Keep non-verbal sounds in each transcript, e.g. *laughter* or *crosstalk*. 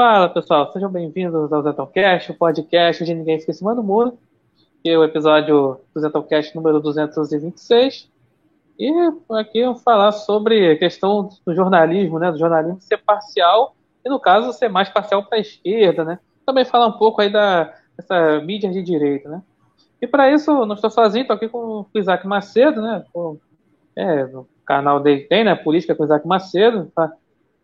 Fala pessoal, sejam bem-vindos ao Zetalcast, o podcast de Ninguém Fica em Cima do Muro, que é o episódio do Zetalcast número 226. E aqui eu vou falar sobre a questão do jornalismo, né? Do jornalismo ser parcial e, no caso, ser mais parcial para a esquerda, né? Também falar um pouco aí da, dessa mídia de direita, né? E para isso, não estou sozinho, estou aqui com o Isaac Macedo, né? é, no canal dele tem, né? Política com o Isaac Macedo, tá?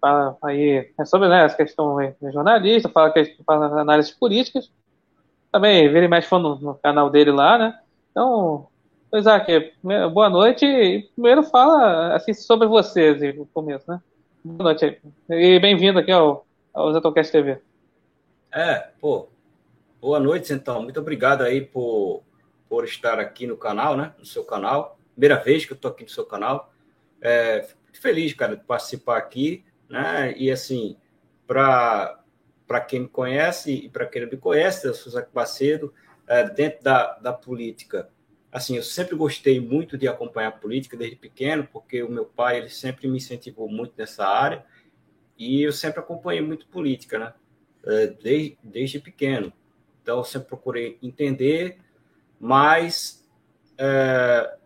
Fala aí é sobre né, essa questão jornalista, fala, que, fala análises políticas. Também vira e mexe no, no canal dele lá, né? Então, Isaac, boa noite. Primeiro fala assim, sobre você, assim, no começo, né? Boa noite aí. E bem-vindo aqui ao, ao Zetocast TV. É, pô, boa noite, então. Muito obrigado aí por, por estar aqui no canal, né? No seu canal. Primeira vez que eu tô aqui no seu canal. É, fico feliz, cara, de participar aqui né? E assim, para quem me conhece e para quem não me conhece, eu sou Zac Bacedo, é, dentro da, da política. Assim, eu sempre gostei muito de acompanhar a política desde pequeno, porque o meu pai ele sempre me incentivou muito nessa área e eu sempre acompanhei muito política, né? É, desde, desde pequeno. Então, eu sempre procurei entender, mas é,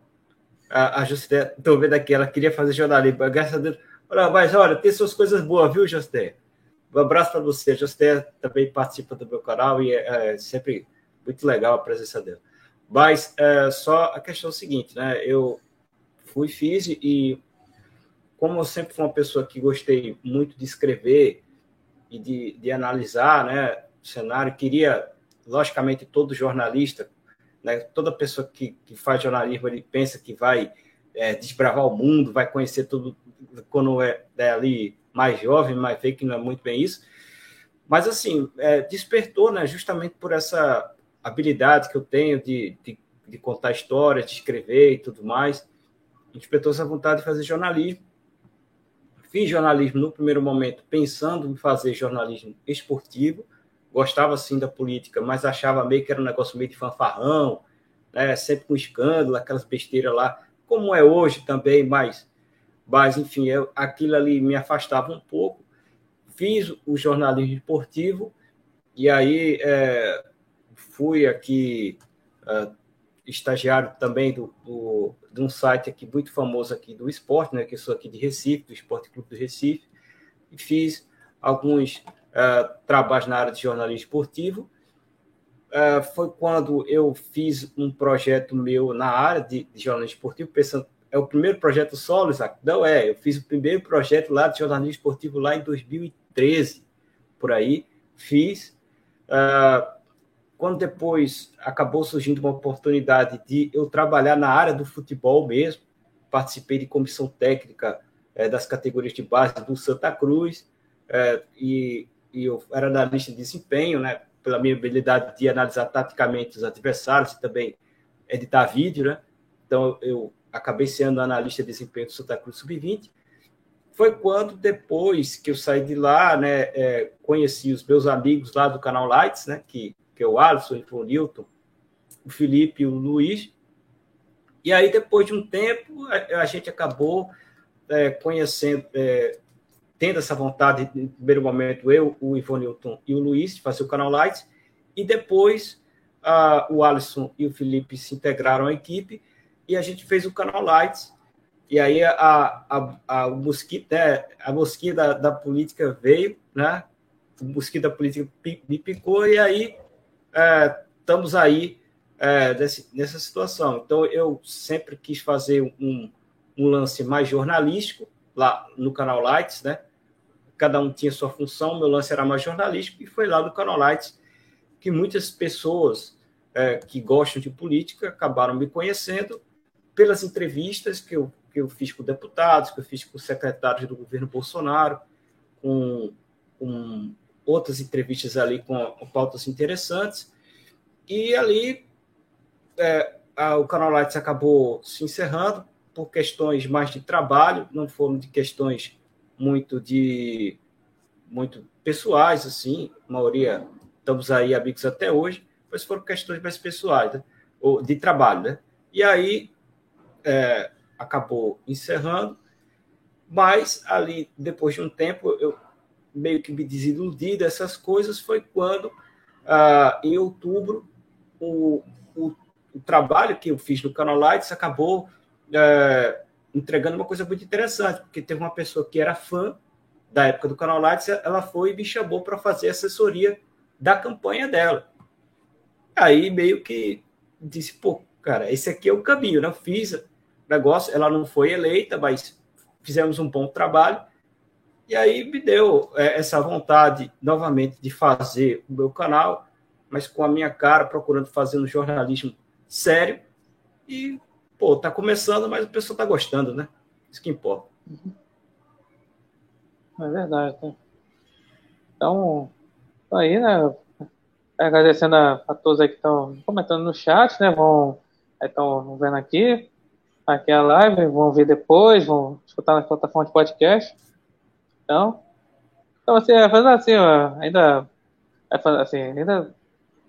a, a José, estou vendo aqui, ela queria fazer jornalismo, graças a Deus, Olha, mas olha, tem suas coisas boas, viu, Josté? Um abraço para você. Josté também participa do meu canal e é, é sempre muito legal a presença dela. Mas é, só a questão é seguinte, né? Eu fui, fiz e como eu sempre fui uma pessoa que gostei muito de escrever e de, de analisar né, o cenário, queria, logicamente, todo jornalista, né, toda pessoa que, que faz jornalismo, ele pensa que vai é, desbravar o mundo, vai conhecer tudo quando é, é, ali mais jovem, mas vê que não é muito bem isso. Mas, assim, é, despertou, né, justamente por essa habilidade que eu tenho de, de, de contar histórias, de escrever e tudo mais. Despertou essa vontade de fazer jornalismo. Fiz jornalismo no primeiro momento pensando em fazer jornalismo esportivo. Gostava, sim, da política, mas achava meio que era um negócio meio de fanfarrão, né, sempre com escândalo, aquelas besteiras lá como é hoje também, mas, mas enfim, eu, aquilo ali me afastava um pouco. Fiz o jornalismo esportivo e aí é, fui aqui é, estagiário também do, do, de um site aqui muito famoso aqui do esporte, né, que eu sou aqui de Recife, do Esporte Clube do Recife, e fiz alguns é, trabalhos na área de jornalismo esportivo uh, foi quando eu fiz um projeto meu na área de, de jornalismo esportivo, pensando, é o primeiro projeto solo, Isaac? Não é, eu fiz o primeiro projeto lá de jornalismo esportivo lá em 2013, por aí, fiz. Uh, quando depois acabou surgindo uma oportunidade de eu trabalhar na área do futebol mesmo, participei de comissão técnica é, das categorias de base do Santa Cruz, é, e, e eu era analista de desempenho, né? pela minha habilidade de analisar taticamente os adversários e também editar vídeo, né? Então, eu acabei sendo analista de desempenho do Santa Cruz Sub-20. Foi quando, depois que eu saí de lá, né, é, conheci os meus amigos lá do canal Lights, né, que, que é o Alisson, o Newton, o Felipe e o Luiz. E aí, depois de um tempo, a, a gente acabou é, conhecendo, é, tendo essa vontade, no primeiro momento, eu, o Ivonilton e o Luiz, de fazer o canal Lights, e depois uh, o Alisson e o Felipe se integraram à equipe e a gente fez o canal Lights. E aí a, a, a, o mosquito, né, a mosquinha da, da política veio, né? O mosquito da política me picou e aí é, estamos aí é, desse, nessa situação. Então eu sempre quis fazer um, um lance mais jornalístico lá no canal Lights, né? cada um tinha sua função, meu lance era mais jornalístico, e foi lá do Canal Lights que muitas pessoas é, que gostam de política acabaram me conhecendo pelas entrevistas que eu, que eu fiz com deputados, que eu fiz com secretários do governo Bolsonaro, com, com outras entrevistas ali com, com pautas interessantes, e ali é, a, o Canal Lights acabou se encerrando por questões mais de trabalho, não foram de questões muito de muito pessoais, assim, a maioria estamos aí amigos até hoje, mas foram questões mais pessoais, né? ou de trabalho, né? E aí é, acabou encerrando, mas ali depois de um tempo eu meio que me desiludido essas coisas foi quando, ah, em outubro, o, o, o, trabalho que eu fiz no Canal Lights acabou é, entregando uma coisa muito interessante, porque teve uma pessoa que era fã da época do Canal Lights, ela foi e me chamou para fazer assessoria da campanha dela. Aí meio que disse, pô, cara, esse aqui é o caminho, né? Eu fiz negócio, ela não foi eleita, mas fizemos um bom trabalho. E aí me deu é, essa vontade novamente de fazer o meu canal, mas com a minha cara, procurando fazer um jornalismo sério. E, pô, tá começando, mas o pessoal tá gostando, né? Isso que importa. É verdade. Né? Então, aí, né? Agradecendo a, a todos aí que estão comentando no chat, né? Vão estão vendo aqui, aqui a live, vão ver depois, vão escutar na plataforma de podcast. Então, então assim, é, fazendo assim, ó, ainda, é, assim, ainda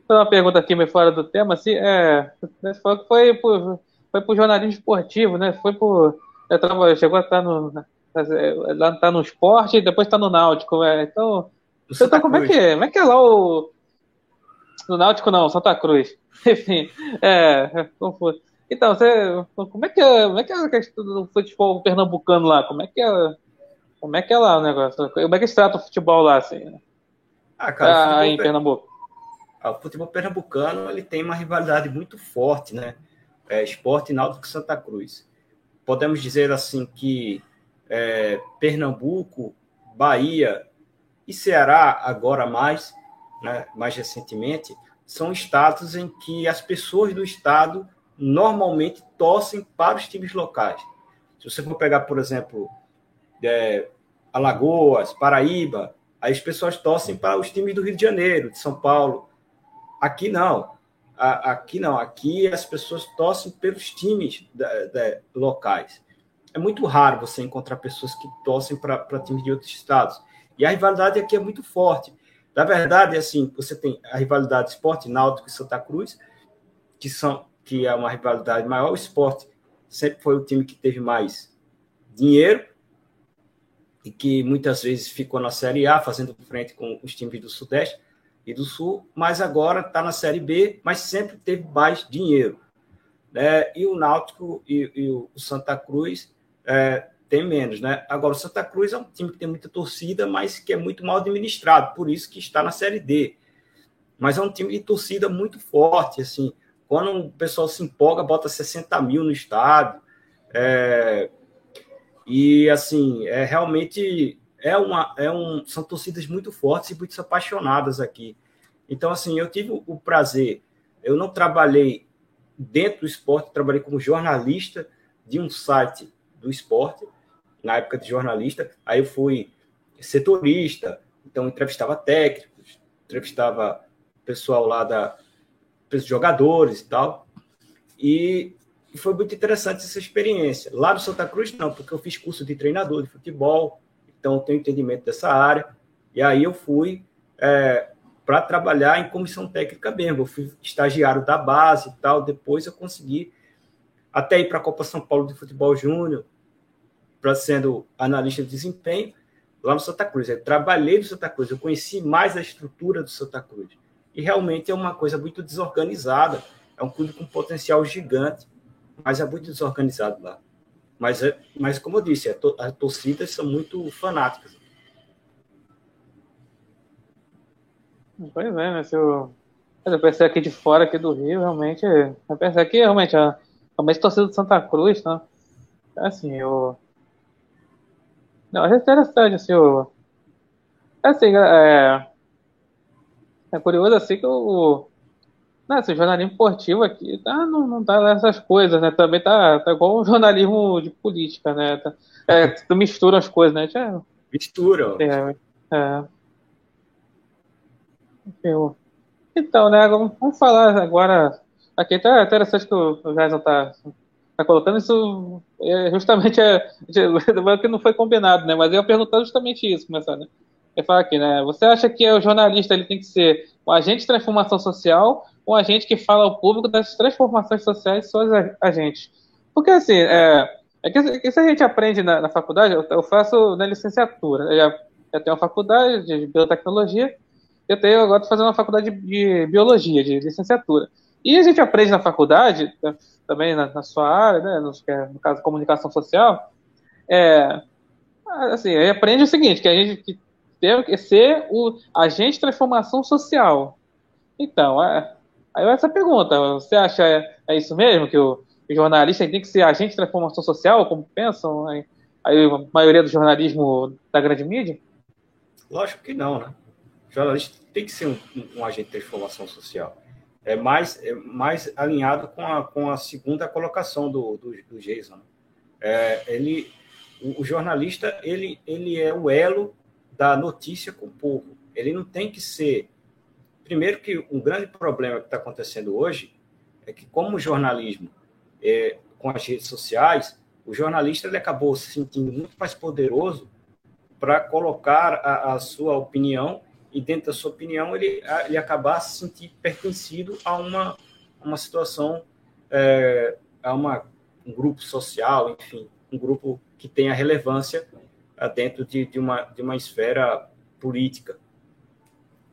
uma pergunta aqui meio fora do tema, assim, é, você falou que foi por, foi por jornalismo esportivo, né? Foi por, tava, chegou a estar no, lá tá no esporte e depois está no náutico, é, então, então como é que, como é que é lá o no náutico não, Santa Cruz. *laughs* Enfim, é, confuso. Então, você, como é que é, como é que é a questão do futebol pernambucano lá? Como é que é, como é que é lá o negócio? Como é que se trata o futebol lá, assim? Ah, cara, ah, em Pernambuco. Ah, o futebol pernambucano ele tem uma rivalidade muito forte, né? É, esporte Náutico Santa Cruz. Podemos dizer assim que é, Pernambuco, Bahia e Ceará agora mais, né, mais recentemente, são estados em que as pessoas do estado normalmente torcem para os times locais. Se você for pegar, por exemplo, é, Alagoas, Paraíba, aí as pessoas torcem para os times do Rio de Janeiro, de São Paulo. Aqui não. aqui não. Aqui as pessoas torcem pelos times locais. É muito raro você encontrar pessoas que torcem para times de outros estados. E a rivalidade aqui é muito forte. Na verdade, assim, você tem a rivalidade Esporte Náutico e Santa Cruz, que são que é uma rivalidade maior. O Esporte sempre foi o time que teve mais dinheiro e que muitas vezes ficou na Série A, fazendo frente com os times do Sudeste e do Sul, mas agora está na Série B, mas sempre teve mais dinheiro. Né? E o Náutico e, e o Santa Cruz é, tem menos, né? Agora, o Santa Cruz é um time que tem muita torcida, mas que é muito mal administrado, por isso que está na Série D. Mas é um time de torcida muito forte, assim. Quando o pessoal se empolga, bota 60 mil no estádio. É... E, assim, é realmente... É uma, é um, são torcidas muito fortes e muito apaixonadas aqui. Então, assim, eu tive o prazer... Eu não trabalhei dentro do esporte, trabalhei como jornalista de um site do esporte, na época de jornalista, aí eu fui setorista, então entrevistava técnicos, entrevistava pessoal lá da jogadores e tal. E foi muito interessante essa experiência. Lá no Santa Cruz não, porque eu fiz curso de treinador de futebol, então eu tenho entendimento dessa área. E aí eu fui é, para trabalhar em comissão técnica mesmo. Eu fui estagiário da base e tal. Depois eu consegui até ir para a Copa São Paulo de Futebol Júnior, para sendo analista de desempenho lá no Santa Cruz. Eu trabalhei no Santa Cruz, eu conheci mais a estrutura do Santa Cruz. E realmente é uma coisa muito desorganizada. É um clube com potencial gigante, mas é muito desorganizado lá. Mas, é, mas como eu disse, as torcidas são muito fanáticas. Pois é, né? Se eu, eu pensei aqui de fora, aqui do Rio, realmente. Eu pensei aqui, realmente, a, a torcida do Santa Cruz, tá? Assim, eu não, é interessante, assim, o... Assim, é... É curioso, assim, que o... Né, esse jornalismo esportivo aqui tá, não, não tá nessas coisas, né? Também tá, tá igual um jornalismo de política, né? Tá, é, tu mistura as coisas, né? Já, mistura. É, é. Então, né? Vamos falar agora. Aqui tá interessante que o Jason tá tá colocando isso é justamente é, *laughs* que não foi combinado, né? Mas eu ia perguntar justamente isso, começando. Né? Eu falar aqui, né? Você acha que o jornalista ele tem que ser um agente de transformação social um agente que fala ao público das transformações sociais suas agentes? Porque assim, é, é que, se a gente aprende na, na faculdade, eu, eu, faço na licenciatura, eu já tenho uma faculdade de biotecnologia, eu tenho agora fazendo uma faculdade de biologia, de licenciatura. E a gente aprende na faculdade, né, também na, na sua área, né, no, é, no, caso comunicação social, é, assim, aprende o seguinte, que a gente que que ser o agente de transformação social. Então, é, aí essa pergunta, você acha é, é isso mesmo, que o, o jornalista tem que ser agente de transformação social, como pensam aí, aí a maioria do jornalismo da grande mídia? Lógico que não, né? O jornalista tem que ser um, um, um agente de transformação social. É mais, é mais alinhado com a, com a segunda colocação do, do, do Jason. Né? É, ele, o, o, jornalista ele, ele é o elo da notícia com o povo. Ele não tem que ser. Primeiro, que um grande problema que está acontecendo hoje é que, como o jornalismo, é, com as redes sociais, o jornalista ele acabou se sentindo muito mais poderoso para colocar a, a sua opinião e dentro da sua opinião ele, ele acabar se sentir pertencido a uma, uma situação, é, a uma, um grupo social, enfim, um grupo que tenha relevância dentro de, de, uma, de uma esfera política.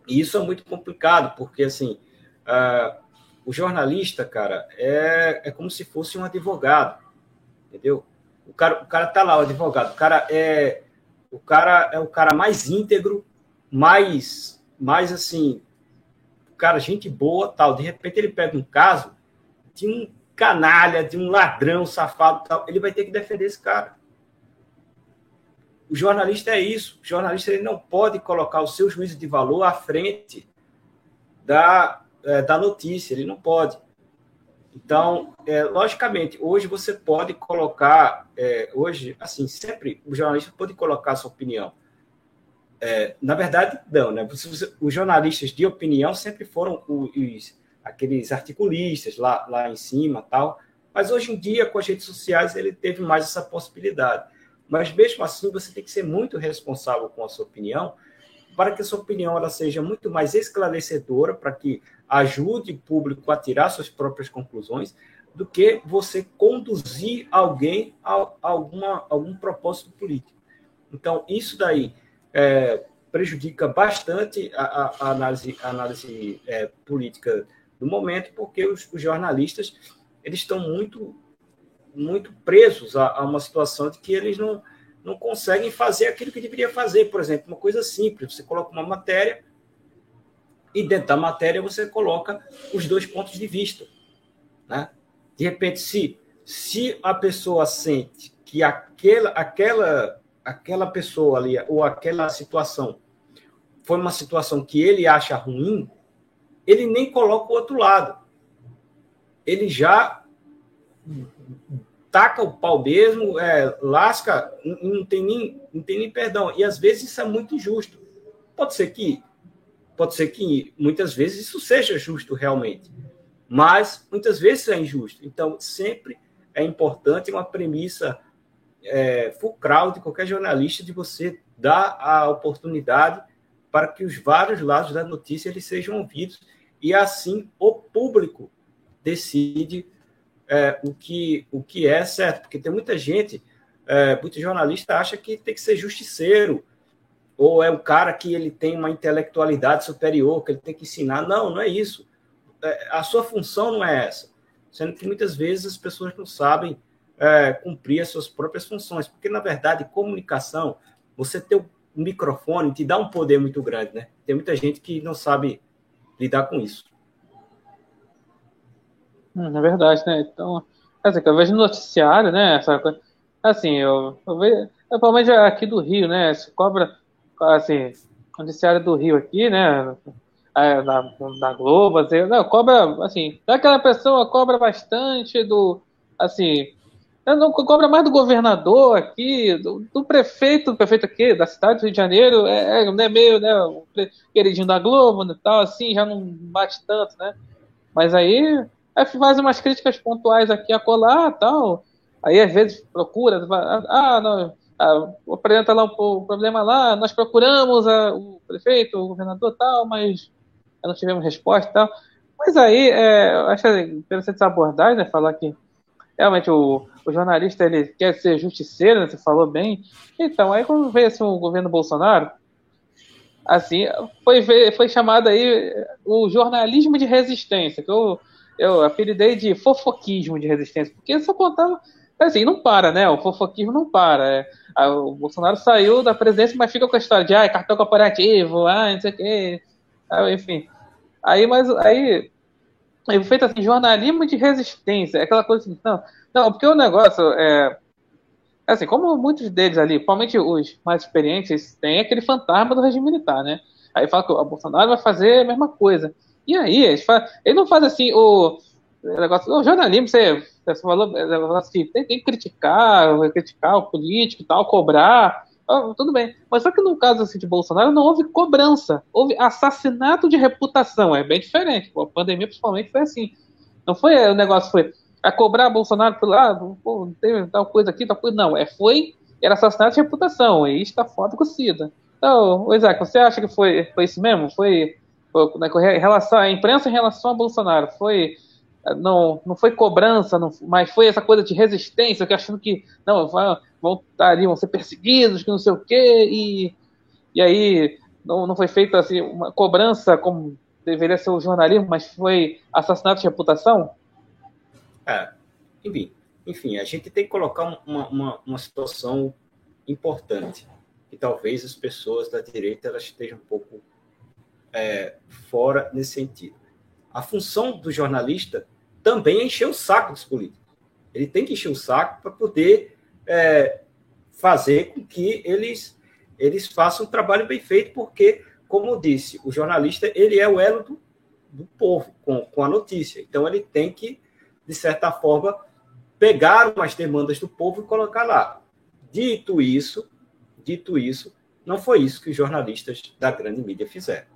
E isso é muito complicado, porque assim, uh, o jornalista, cara, é, é como se fosse um advogado, entendeu? O cara, o cara tá lá, o advogado, o cara é o cara é o cara mais íntegro mais, mais assim, cara, gente boa, tal. De repente ele pega um caso de um canalha, de um ladrão, safado, tal. Ele vai ter que defender esse cara. O jornalista é isso. O jornalista ele não pode colocar o seu juízo de valor à frente da, é, da notícia. Ele não pode. Então, é, logicamente, hoje você pode colocar, é, hoje, assim, sempre o jornalista pode colocar sua opinião. É, na verdade, não, né? Os jornalistas de opinião sempre foram os, aqueles articulistas lá, lá em cima tal. Mas hoje em dia, com as redes sociais, ele teve mais essa possibilidade. Mas mesmo assim, você tem que ser muito responsável com a sua opinião, para que a sua opinião ela seja muito mais esclarecedora, para que ajude o público a tirar suas próprias conclusões, do que você conduzir alguém a, alguma, algum propósito político. Então, isso daí é, prejudica bastante a, a análise, a análise é, política do momento, porque os, os, jornalistas eles estão muito, muito presos a, a, uma situação de que eles não, não conseguem fazer aquilo que deveria fazer. Por exemplo, uma coisa simples: você coloca uma matéria e dentro da matéria você coloca os dois pontos de vista. Né? De repente, se, se a pessoa sente que aquela, aquela aquela pessoa ali, ou aquela situação, foi uma situação que ele acha ruim, ele nem coloca o outro lado. Ele já taca o pau mesmo, é, lasca, não tem, nem, não tem nem perdão. E às vezes isso é muito injusto. Pode ser que pode ser que muitas vezes isso seja justo realmente, mas muitas vezes é injusto. Então, sempre é importante uma premissa é, fulcral de qualquer jornalista de você dar a oportunidade para que os vários lados da notícia eles sejam ouvidos e assim o público decide é, o, que, o que é certo, porque tem muita gente, é, muito jornalista acha que tem que ser justiceiro, ou é um cara que ele tem uma intelectualidade superior, que ele tem que ensinar. Não, não é isso. É, a sua função não é essa. Sendo que muitas vezes as pessoas não sabem é, cumprir as suas próprias funções. Porque, na verdade, comunicação, você ter o microfone te dá um poder muito grande, né? Tem muita gente que não sabe lidar com isso. É verdade, né? Então, assim, eu vejo no noticiário, né? Essa coisa, assim, eu, eu vejo, principalmente aqui do Rio, né? Se cobra, assim, noticiário do Rio aqui, né? Na, na Globo, assim, não, cobra, assim, daquela pessoa cobra bastante do, assim, não cobra mais do governador aqui, do, do, prefeito, do prefeito aqui, da cidade do Rio de Janeiro, é, é, é meio, né, queridinho da Globo e né, tal, assim, já não bate tanto, né? Mas aí, aí faz umas críticas pontuais aqui a colar tal. Aí às vezes procura, ah, não, ah, apresenta lá o, problema lá, nós procuramos a, o prefeito, o governador tal, mas não tivemos resposta tal. Mas aí, é, acho interessante essa abordagem, né, falar que realmente o, o jornalista ele quer ser justiceiro, né, você falou bem. Então, aí quando veio assim, o governo Bolsonaro, assim, foi, foi chamado aí o jornalismo de resistência, que eu, eu apelidei de fofoquismo de resistência, porque só contava. Assim, não para, né? O fofoquismo não para. É, a, o Bolsonaro saiu da presidência, mas fica com a história de ah, cartão corporativo, ah, não sei o quê. Ah, enfim. Aí, mas aí. É feito assim, jornalismo de resistência. Aquela coisa assim, não, não, porque o negócio é. Assim, como muitos deles ali, principalmente os mais experientes, tem aquele fantasma do regime militar, né? Aí fala que o Bolsonaro vai fazer a mesma coisa. E aí, ele, faz, ele não faz assim o, negócio. O jornalismo, você, você falou assim, tem, tem que criticar, criticar o político e tal, cobrar. tudo bem. Mas só que no caso assim, de Bolsonaro não houve cobrança, houve assassinato de reputação. É bem diferente. A pandemia, principalmente, foi assim. Não foi o negócio, foi a cobrar Bolsonaro pelo lado, pô, tem tal coisa aqui, tal coisa. Não, é, foi, era assassinato de reputação, e está foda com o Cida. Então, Isaac, você acha que foi, foi isso mesmo? Foi, em relação, a imprensa em relação a Bolsonaro, foi não, não foi cobrança, não, mas foi essa coisa de resistência, que achando que não, vão, vão ali, vão ser perseguidos, que não sei o quê, e, e aí não, não foi feita assim, uma cobrança como deveria ser o jornalismo, mas foi assassinato de reputação? É, enfim, enfim, a gente tem que colocar uma, uma, uma situação importante, que talvez as pessoas da direita elas estejam um pouco é, fora nesse sentido. A função do jornalista também é encher o saco dos políticos. Ele tem que encher o saco para poder é, fazer com que eles, eles façam um trabalho bem feito, porque, como eu disse, o jornalista ele é o elo do, do povo com, com a notícia. Então, ele tem que de certa forma, pegaram as demandas do povo e colocar lá. Dito isso, dito isso, não foi isso que os jornalistas da grande mídia fizeram.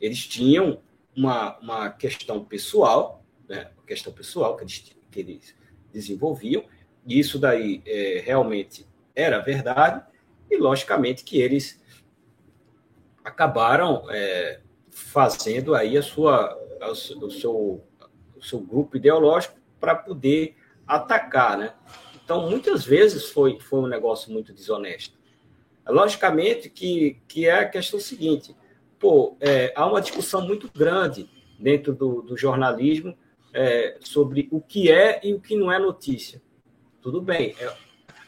Eles tinham uma, uma questão pessoal, né? uma questão pessoal que eles, que eles desenvolviam, e isso daí é, realmente era verdade, e logicamente que eles acabaram é, fazendo aí a sua, o seu o seu grupo ideológico para poder atacar, né? Então, muitas vezes foi, foi um negócio muito desonesto. Logicamente que, que é a questão seguinte, pô, é, há uma discussão muito grande dentro do, do jornalismo é, sobre o que é e o que não é notícia. Tudo bem. É,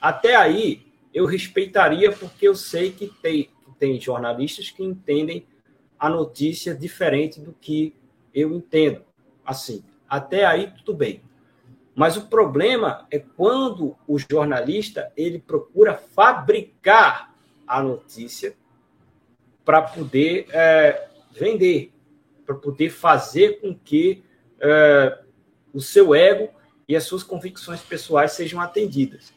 até aí, eu respeitaria, porque eu sei que tem, tem jornalistas que entendem a notícia diferente do que eu entendo. Assim, até aí, tudo bem. Mas o problema é quando o jornalista ele procura fabricar a notícia para poder é, vender, para poder fazer com que é, o seu ego e as suas convicções pessoais sejam atendidas.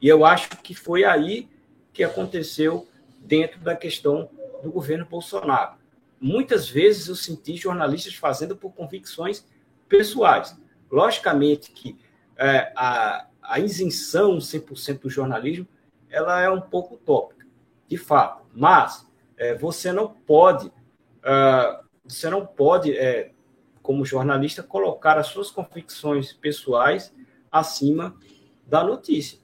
E eu acho que foi aí que aconteceu dentro da questão do governo Bolsonaro. Muitas vezes eu senti jornalistas fazendo por convicções pessoais. Logicamente que é, a, a isenção 100% do jornalismo ela é um pouco utópica, de fato, mas é, você não pode, uh, você não pode, é, como jornalista, colocar as suas convicções pessoais acima da notícia.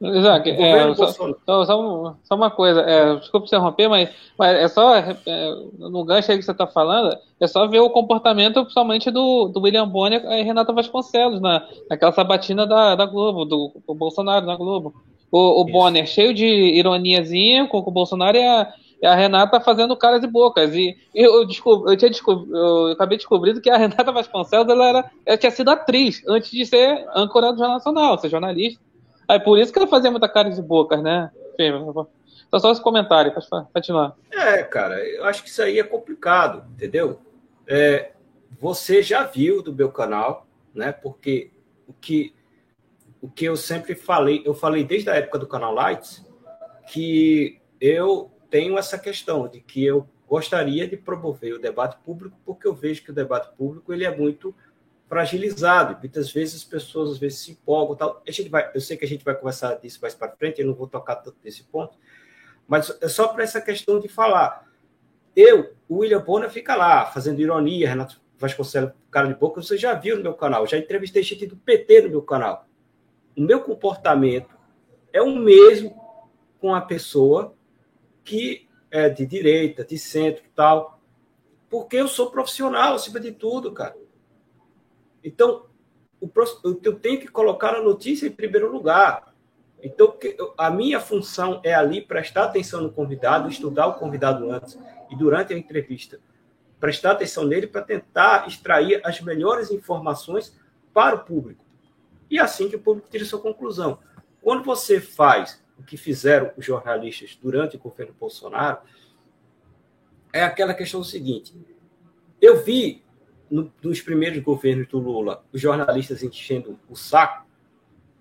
Isaac, é, só, só, só, só, uma coisa, é, desculpa interromper, mas, mas é só, é, no gancho aí que você está falando, é só ver o comportamento, principalmente do, do William Bonner e Renata Vasconcelos, na, naquela sabatina da, da Globo, do, do Bolsonaro na Globo. O, o Bonner cheio de ironiazinha com, com o Bolsonaro e a, e a Renata fazendo caras e bocas. E, e eu, eu, tinha descobri, eu acabei descobrindo que a *laughs* Renata Vasconcelos ela, era, ela tinha sido atriz antes de ser âncora do Jornal Nacional, ser jornalista. É por isso que ela fazia muita cara de bocas, né? Só só esse comentário, pode continuar. É, cara, eu acho que isso aí é complicado, entendeu? É, você já viu do meu canal, né? Porque o que, o que eu sempre falei, eu falei desde a época do canal Lights, que eu tenho essa questão de que eu gostaria de promover o debate público, porque eu vejo que o debate público ele é muito fragilizado. Muitas vezes as pessoas às vezes se empolgam, tal. A gente vai, eu sei que a gente vai conversar disso mais para frente, eu não vou tocar tanto nesse ponto, mas é só para essa questão de falar. Eu, o William Bonner fica lá fazendo ironia, Renato Vasconcelos, cara de boca, você já viu no meu canal, já entrevistei gente do PT no meu canal. O meu comportamento é o mesmo com a pessoa que é, de direita, de centro tal. Porque eu sou profissional, acima de tudo, cara. Então, o, eu tenho que colocar a notícia em primeiro lugar. Então, a minha função é ali prestar atenção no convidado, estudar o convidado antes e durante a entrevista. Prestar atenção nele para tentar extrair as melhores informações para o público. E assim que o público tire sua conclusão. Quando você faz o que fizeram os jornalistas durante o governo Bolsonaro, é aquela questão seguinte. Eu vi no, nos primeiros governos do Lula os jornalistas enchendo o saco.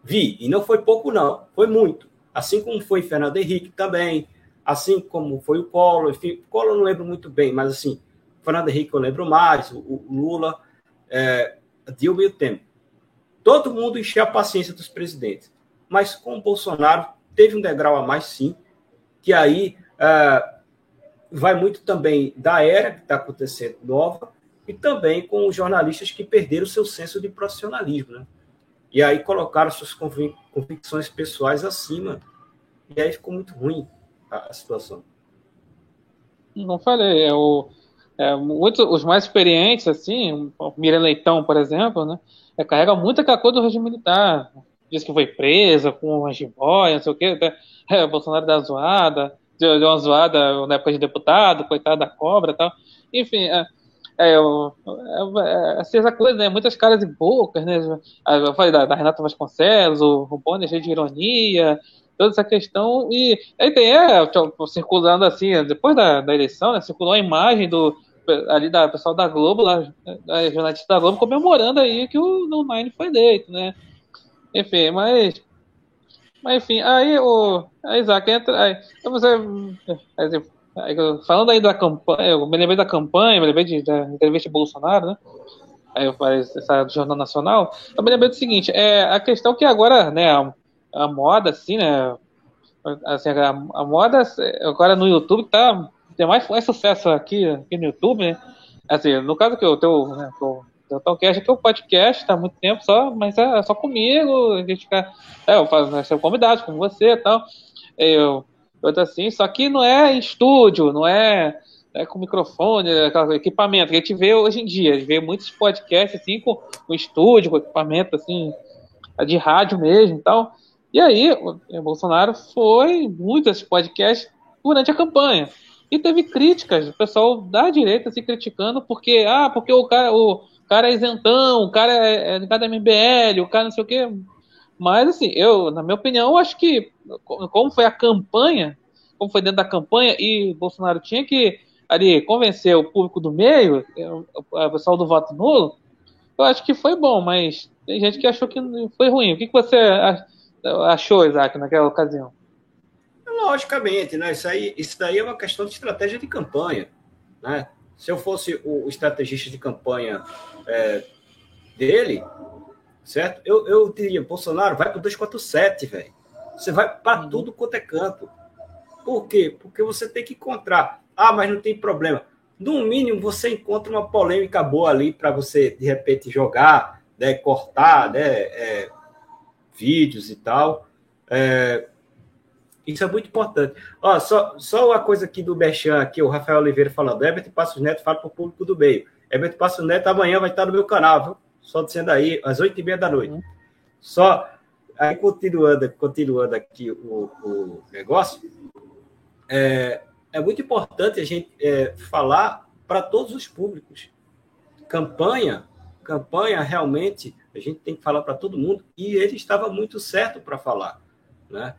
Vi, e não foi pouco, não, foi muito. Assim como foi Fernando Henrique também, assim como foi o Collor, enfim, o Collor não lembro muito bem, mas assim, Fernando Henrique eu lembro mais, o, o Lula, é, Dilma e o Temer. Todo mundo encheu a paciência dos presidentes. Mas com o Bolsonaro teve um degrau a mais, sim, que aí é, vai muito também da era que está acontecendo nova e também com os jornalistas que perderam seu senso de profissionalismo, né? E aí colocaram suas convicções pessoais acima. E aí ficou muito ruim a, a situação. Não falei, é o, é, muito, os mais experientes, assim, o Miriam Leitão, por exemplo, né, é, carrega muita cacô do regime militar. Diz que foi presa com uma jiboia, não sei o quê, até, *laughs* é, Bolsonaro da zoada, deu, deu uma zoada na época de deputado, coitado da cobra e tal. Enfim, é, é, eu, é, assim, essa coisa, né? Muitas caras e bocas, né? Eu falei da, da Renata Vasconcelos, o, o Bonner cheio de ironia, toda essa questão. E aí tem, é, circulando assim, depois da, da eleição, né? Circulou a imagem do ali da pessoal da Globo, lá, da jornalista da Globo, comemorando aí que o No Nine foi eleito, né? Enfim, mas. Mas enfim, aí o. Aí, Isaac, entra. Aí, então você. Aí, Falando aí da campanha, eu me lembrei da campanha, me lembrei de, da entrevista de Bolsonaro, né? Aí falei essa do Jornal Nacional. Eu me lembrei do seguinte: é a questão que agora, né, a, a moda, assim, né? Assim, a, a, moda agora no YouTube tá tem mais, mais sucesso aqui, aqui no YouTube, né? Assim, no caso que eu tenho, né, o Talkcast aqui é o podcast, tá há muito tempo só, mas é só comigo, a gente fica, é, eu faço né, convidado com você e tal. Eu Outra assim, só que não é estúdio, não é, é com microfone, é equipamento. Que a gente vê hoje em dia, a gente vê muitos podcasts assim com, com estúdio, com equipamento assim, de rádio mesmo e tal. E aí, o Bolsonaro foi muitos podcasts durante a campanha. E teve críticas, o pessoal da direita se criticando porque, ah, porque o cara, o cara é isentão, o cara é, é da MBL, o cara não sei o quê. Mas, assim, eu, na minha opinião, eu acho que, como foi a campanha, como foi dentro da campanha, e Bolsonaro tinha que ali convencer o público do meio, o pessoal do voto nulo, eu acho que foi bom, mas tem gente que achou que foi ruim. O que, que você achou, Isaac, naquela ocasião? Logicamente, né? Isso, aí, isso daí é uma questão de estratégia de campanha. Né? Se eu fosse o estrategista de campanha é, dele, certo? Eu, eu diria, Bolsonaro, vai para o 247, velho. Você vai para uhum. tudo quanto é canto. Por quê? Porque você tem que encontrar. Ah, mas não tem problema. No mínimo, você encontra uma polêmica boa ali para você, de repente, jogar, né, cortar né, é, vídeos e tal. É, isso é muito importante. Ó, só, só uma coisa aqui do Bechan, aqui, o Rafael Oliveira falando. Herbert Passos Neto fala para o público do meio. Herbert Passos Neto amanhã vai estar no meu canal, viu? só dizendo aí, às oito e meia da noite. Só, aí continuando, continuando aqui o, o negócio, é, é muito importante a gente é, falar para todos os públicos. Campanha, campanha realmente, a gente tem que falar para todo mundo, e ele estava muito certo para falar, né?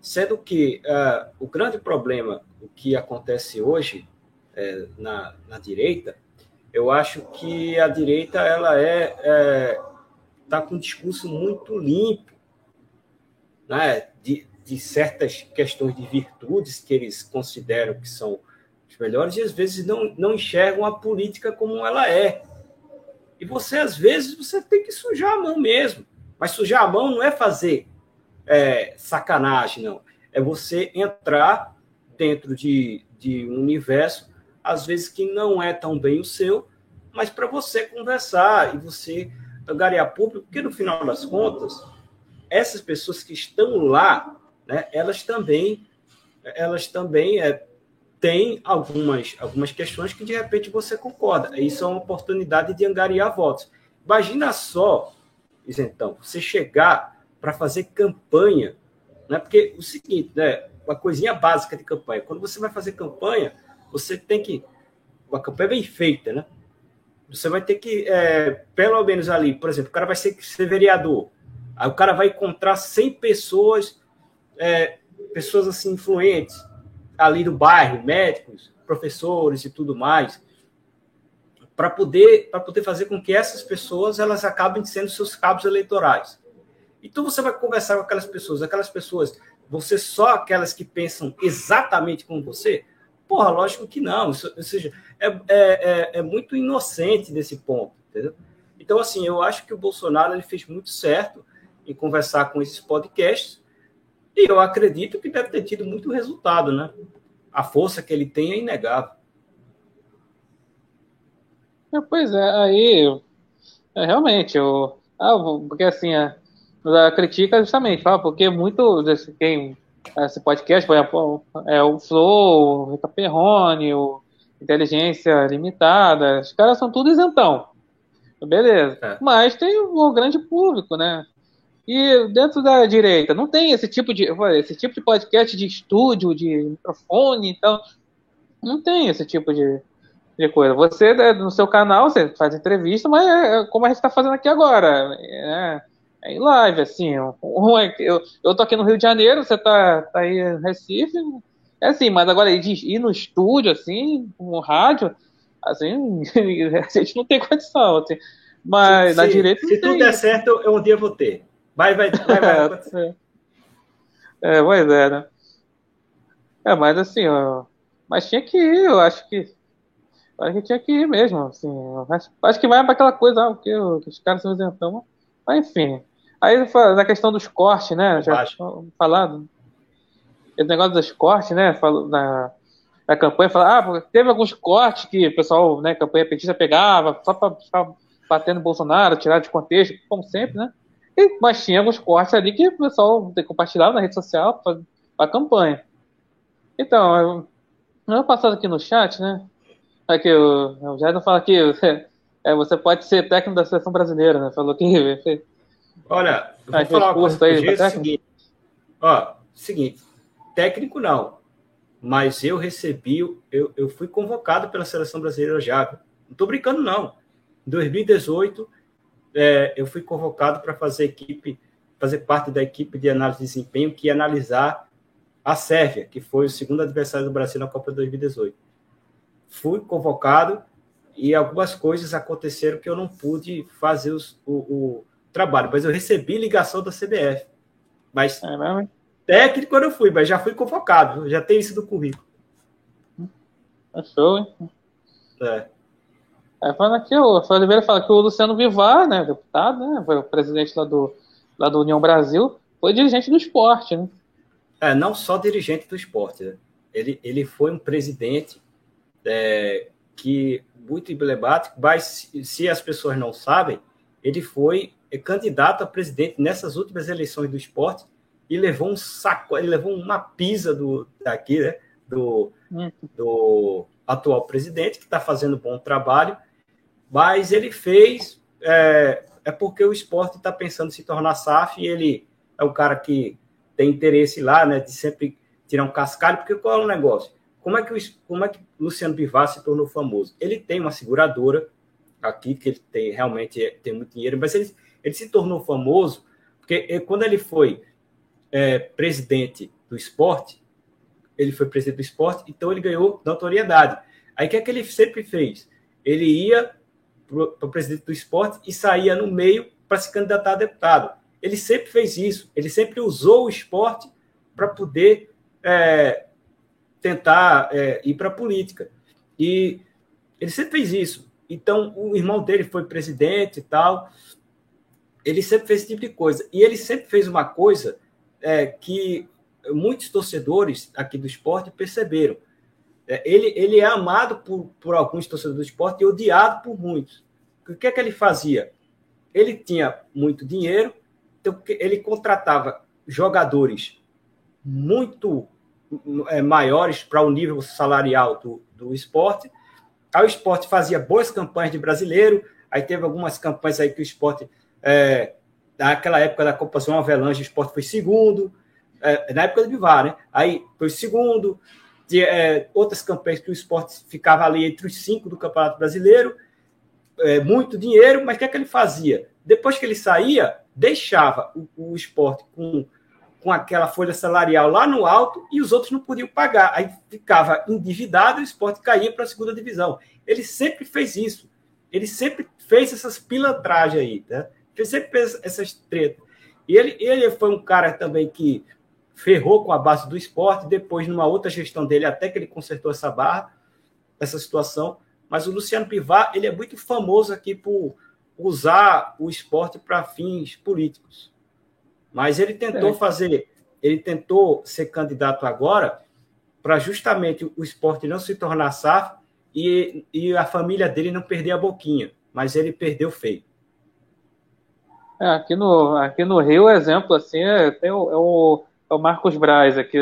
Sendo que uh, o grande problema, o que acontece hoje é, na, na direita, eu acho que a direita ela é, é tá com um discurso muito limpo, né? De, de certas questões de virtudes que eles consideram que são os melhores e às vezes não, não enxergam a política como ela é. E você às vezes você tem que sujar a mão mesmo, mas sujar a mão não é fazer é, sacanagem, não. É você entrar dentro de, de um universo às vezes que não é tão bem o seu, mas para você conversar e você angariar público, porque no final das contas, essas pessoas que estão lá, né, elas também, elas também é, tem algumas, algumas questões que de repente você concorda. Isso é uma oportunidade de angariar votos. Imagina só, então, você chegar para fazer campanha, né? Porque o seguinte, né? Uma coisinha básica de campanha. Quando você vai fazer campanha, você tem que uma campanha bem feita, né? Você vai ter que, é, pelo menos ali, por exemplo, o cara vai ser, ser vereador. Aí o cara vai encontrar 100 pessoas, é, pessoas assim influentes ali do bairro, médicos, professores e tudo mais, para poder para poder fazer com que essas pessoas elas acabem sendo seus cabos eleitorais. Então você vai conversar com aquelas pessoas, aquelas pessoas, você só aquelas que pensam exatamente como você? Porra, lógico que não. Ou seja, é, é, é, é, muito inocente desse ponto, entendeu? Então, assim, eu acho que o Bolsonaro ele fez muito certo em conversar com esses podcasts e eu acredito que deve ter tido muito resultado, né? A força que ele tem é inegável. É, pois é, aí é, realmente, eu, ah, porque assim, a, a critica justamente, fala, porque muito quem esse podcast, por exemplo, é o Flow, o Rita Perrone, o Inteligência Limitada, os caras são tudo isentão. Beleza. É. Mas tem um grande público, né? E dentro da direita, não tem esse tipo de esse tipo de podcast de estúdio, de microfone, então não tem esse tipo de, de coisa. Você né, no seu canal você faz entrevista, mas é como a gente está fazendo aqui agora, é, é em live, assim. Um, é eu, eu tô aqui no Rio de Janeiro, você tá, tá aí em Recife, é assim, mas agora ir, no estúdio, assim, no rádio, assim, *laughs* a gente não tem condição, assim. Mas se, na direita. Se tudo der certo, eu um dia vou ter. Vai, vai, vai, vai. *laughs* é, é, pois é, né? É, mas assim, ó, mas tinha que ir, eu acho que. Acho que tinha que ir mesmo, assim. Acho, acho que vai para aquela coisa, ah, porque os caras são isentão. Mas enfim. Aí na questão dos cortes, né? Já falado. Esse negócio dos cortes, né? Falou na, na campanha, fala, ah, teve alguns cortes que o pessoal, né, campanha petista pegava, só para ficar batendo Bolsonaro, tirar de contexto, como sempre, né? E, mas tinha alguns cortes ali que o pessoal compartilhava na rede social para a campanha. Então, eu, ano passado aqui no chat, né? Aqui, o, o Jair fala que *laughs* é, você pode ser técnico da seleção brasileira, né? Falou que. *laughs* Olha, eu vou falar uma coisa aí, é o seguinte. Ó, seguinte, técnico não, mas eu recebi, eu, eu fui convocado pela seleção brasileira já. Não tô brincando, não. Em 2018, é, eu fui convocado para fazer equipe, fazer parte da equipe de análise de desempenho que ia analisar a Sérvia, que foi o segundo adversário do Brasil na Copa 2018. Fui convocado e algumas coisas aconteceram que eu não pude fazer os, o, o, trabalho, mas eu recebi ligação da CBF. Mas é mesmo? técnico eu não fui, mas já fui convocado, já tem isso do currículo. Achou, hein? É. É, falando aqui, o Oliveira fala que o Luciano Vivar, né, deputado, né, foi o presidente lá do, lá do União Brasil, foi dirigente do esporte, né? É, não só dirigente do esporte, né? ele, ele foi um presidente é, que muito emblemático, mas se as pessoas não sabem, ele foi candidato a presidente nessas últimas eleições do esporte e levou um saco, ele levou uma pisa do daqui, né, do, do atual presidente que está fazendo bom trabalho mas ele fez é, é porque o esporte está pensando em se tornar SAF e ele é o cara que tem interesse lá, né, de sempre tirar um cascalho, porque qual é o negócio? Como é que o, como é que Luciano Bivar se tornou famoso? Ele tem uma seguradora aqui, que ele tem realmente tem muito dinheiro, mas ele, ele se tornou famoso porque quando ele foi é, presidente do esporte, ele foi presidente do esporte, então ele ganhou notoriedade. Aí o que é que ele sempre fez? Ele ia para o presidente do esporte e saía no meio para se candidatar a deputado. Ele sempre fez isso, ele sempre usou o esporte para poder é, tentar é, ir para a política. E ele sempre fez isso. Então, o irmão dele foi presidente e tal. Ele sempre fez esse tipo de coisa. E ele sempre fez uma coisa é, que muitos torcedores aqui do esporte perceberam. É, ele, ele é amado por, por alguns torcedores do esporte e odiado por muitos. O que é que ele fazia? Ele tinha muito dinheiro, então ele contratava jogadores muito é, maiores para o nível salarial do, do esporte. Aí o esporte fazia boas campanhas de brasileiro, aí teve algumas campanhas aí que o esporte, é, naquela época da Copa João Avelange, o esporte foi segundo, é, na época do Bivar, né? Aí foi segundo, de, é, outras campanhas que o esporte ficava ali entre os cinco do Campeonato Brasileiro, é, muito dinheiro, mas o que é que ele fazia? Depois que ele saía, deixava o, o esporte com, com aquela folha salarial lá no alto e os outros não podiam pagar. Aí ficava endividado e o esporte caía para a segunda divisão. Ele sempre fez isso. Ele sempre fez essas pilantragens aí, né? Ele sempre fez essas tretas. E ele, ele foi um cara também que ferrou com a base do esporte, depois, numa outra gestão dele, até que ele consertou essa barra, essa situação. Mas o Luciano Pivar, ele é muito famoso aqui por usar o esporte para fins políticos. Mas ele tentou é. fazer, ele tentou ser candidato agora para justamente o esporte não se tornar SAF e, e a família dele não perder a boquinha. Mas ele perdeu feio. É, aqui, no, aqui no Rio, exemplo assim, é, tem o, é, o, é o Marcos Braz, aqui,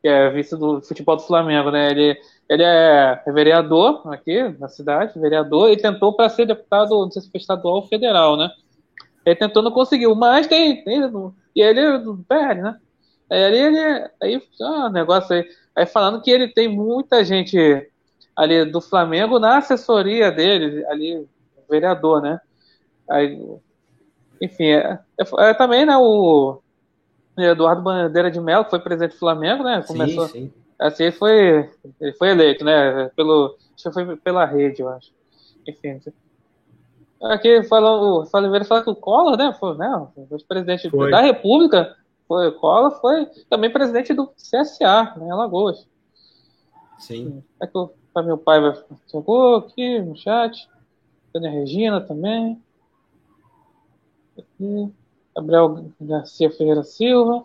que é vice do futebol do Flamengo, né? Ele, ele é vereador aqui na cidade, vereador, e tentou para ser deputado, não sei se foi estadual ou federal, né? Ele tentou, não conseguiu, mas tem, tem e ele perde, né? Aí ele, aí, ah, negócio aí, aí falando que ele tem muita gente ali do Flamengo na assessoria dele, ali, vereador, né? Aí, enfim, é, é, é também, né, o Eduardo Bandeira de Mello, que foi presidente do Flamengo, né? Começou, sim, sim. Assim, ele foi, ele foi eleito, né? Pelo, acho que foi pela rede, eu acho. Enfim. Aqui falou, o Oliveira fala que o Collor, né? Foi, né, foi presidente foi. da República. Foi, o Collor foi também presidente do CSA, né, em Alagoas. Sim. É que o meu pai vai, chegou aqui no chat. Tânia Regina também. Aqui. Gabriel Garcia Ferreira Silva.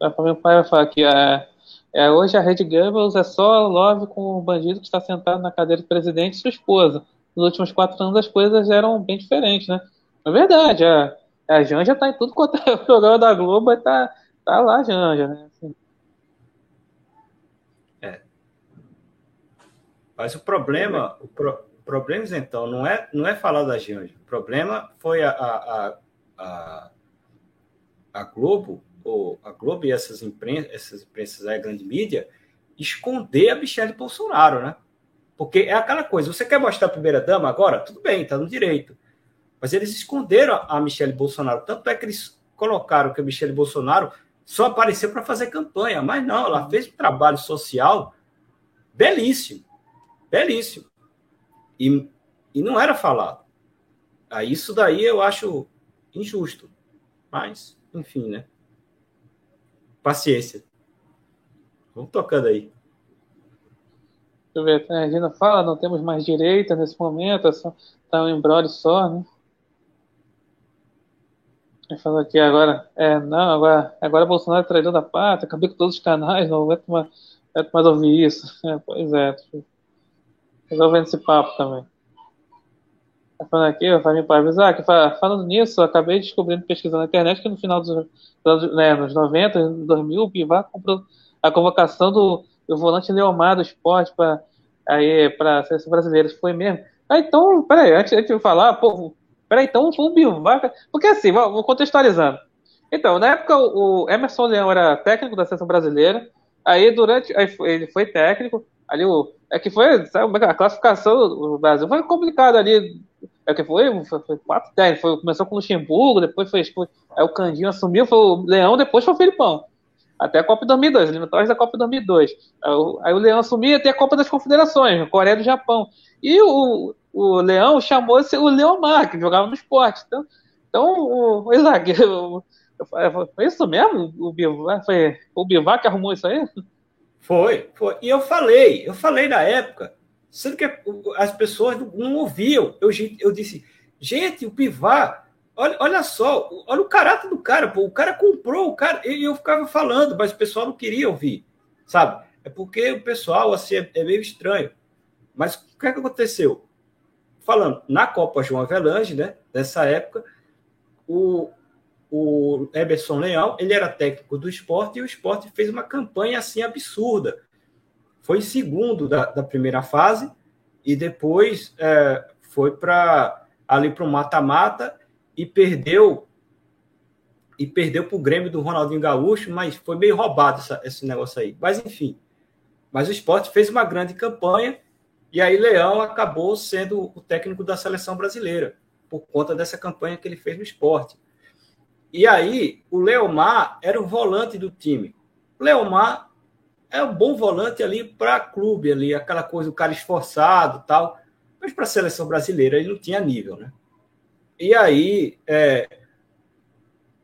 Meu pai vai falar que é, é, hoje a Rede Goebbels é só love com o bandido que está sentado na cadeira de presidente e sua esposa. Nos últimos quatro anos as coisas eram bem diferentes, né? É verdade, a, a Janja está em tudo quanto é *laughs* programa da Globo, está tá lá a Janja, né? Assim. É. Mas o problema, o pro, problemas então não é não é falar da Janja. O problema foi a, a, a, a Globo ou a Globo e essas imprensas, essas imprensas aí, grande mídia, esconder a Michelle Bolsonaro, né? Porque é aquela coisa, você quer mostrar a primeira-dama agora? Tudo bem, tá no direito. Mas eles esconderam a Michelle Bolsonaro. Tanto é que eles colocaram que a Michelle Bolsonaro só apareceu para fazer campanha. Mas não, ela fez um trabalho social belíssimo. Belíssimo. E, e não era falado. Aí isso daí eu acho injusto. Mas, enfim, né? Paciência. Vamos tocando aí. Deixa eu ver, a Regina fala, não temos mais direita nesse momento, é só, tá um embrólio só, né? Ele falou aqui agora, é, não, agora, agora Bolsonaro é traidor da pátria, acabei com todos os canais, não vai mais, mais ouvir isso. *laughs* É, pois é, resolvendo esse papo também. Tá falando aqui, vai me avisar que falando nisso, eu acabei descobrindo, pesquisando na internet, que no final dos anos, né, nos 90, 2000, o Bivar comprou a convocação do, do volante Leomar do esporte para a seleção brasileira. Foi mesmo? Ah, então, peraí, antes, antes de falar, pô, peraí, então foi o Bivar. Porque assim, vou, vou contextualizando. Então, na época, o Emerson Leão era técnico da seleção brasileira. Aí, durante. Aí, ele foi técnico. Ali, o, é que foi, sabe, a classificação do Brasil foi complicada ali é que foi, foi, foi quatro técnicos. Foi, começou com o Luxemburgo, depois foi, foi aí o Candinho assumiu, foi o Leão, depois foi o Filipão. Até a Copa 2002, eliminatórias da Copa 2002. Aí o, Leão assumiu até a Copa das Confederações, Coreia do Japão. E o, o Leão chamou-se o Leomar, que jogava no esporte. Então, então o, Isaac, *laughs* foi isso mesmo? O Bivar, foi o Bivar que arrumou isso aí? Foi, foi. E eu falei, eu falei na época, Sendo que as pessoas não ouviam. Eu, eu disse, gente, o Pivar, olha, olha só, olha o caráter do cara, pô, o cara comprou, o cara, e eu ficava falando, mas o pessoal não queria ouvir, sabe? É porque o pessoal, assim, é, é meio estranho. Mas o que, é que aconteceu? Falando, na Copa João Avelange, né, nessa época, o, o Eberson Leão, ele era técnico do esporte e o esporte fez uma campanha assim absurda. Foi segundo da, da primeira fase e depois é, foi para ali para o mata-mata e perdeu e perdeu para o Grêmio do Ronaldinho Gaúcho, mas foi meio roubado essa, esse negócio aí. Mas enfim, mas o esporte fez uma grande campanha e aí Leão acabou sendo o técnico da seleção brasileira por conta dessa campanha que ele fez no esporte. E aí o Leomar era o volante do time. O Leomar é um bom volante ali para clube ali, aquela coisa o cara esforçado, tal. Mas para a seleção brasileira ele não tinha nível, né? E aí é,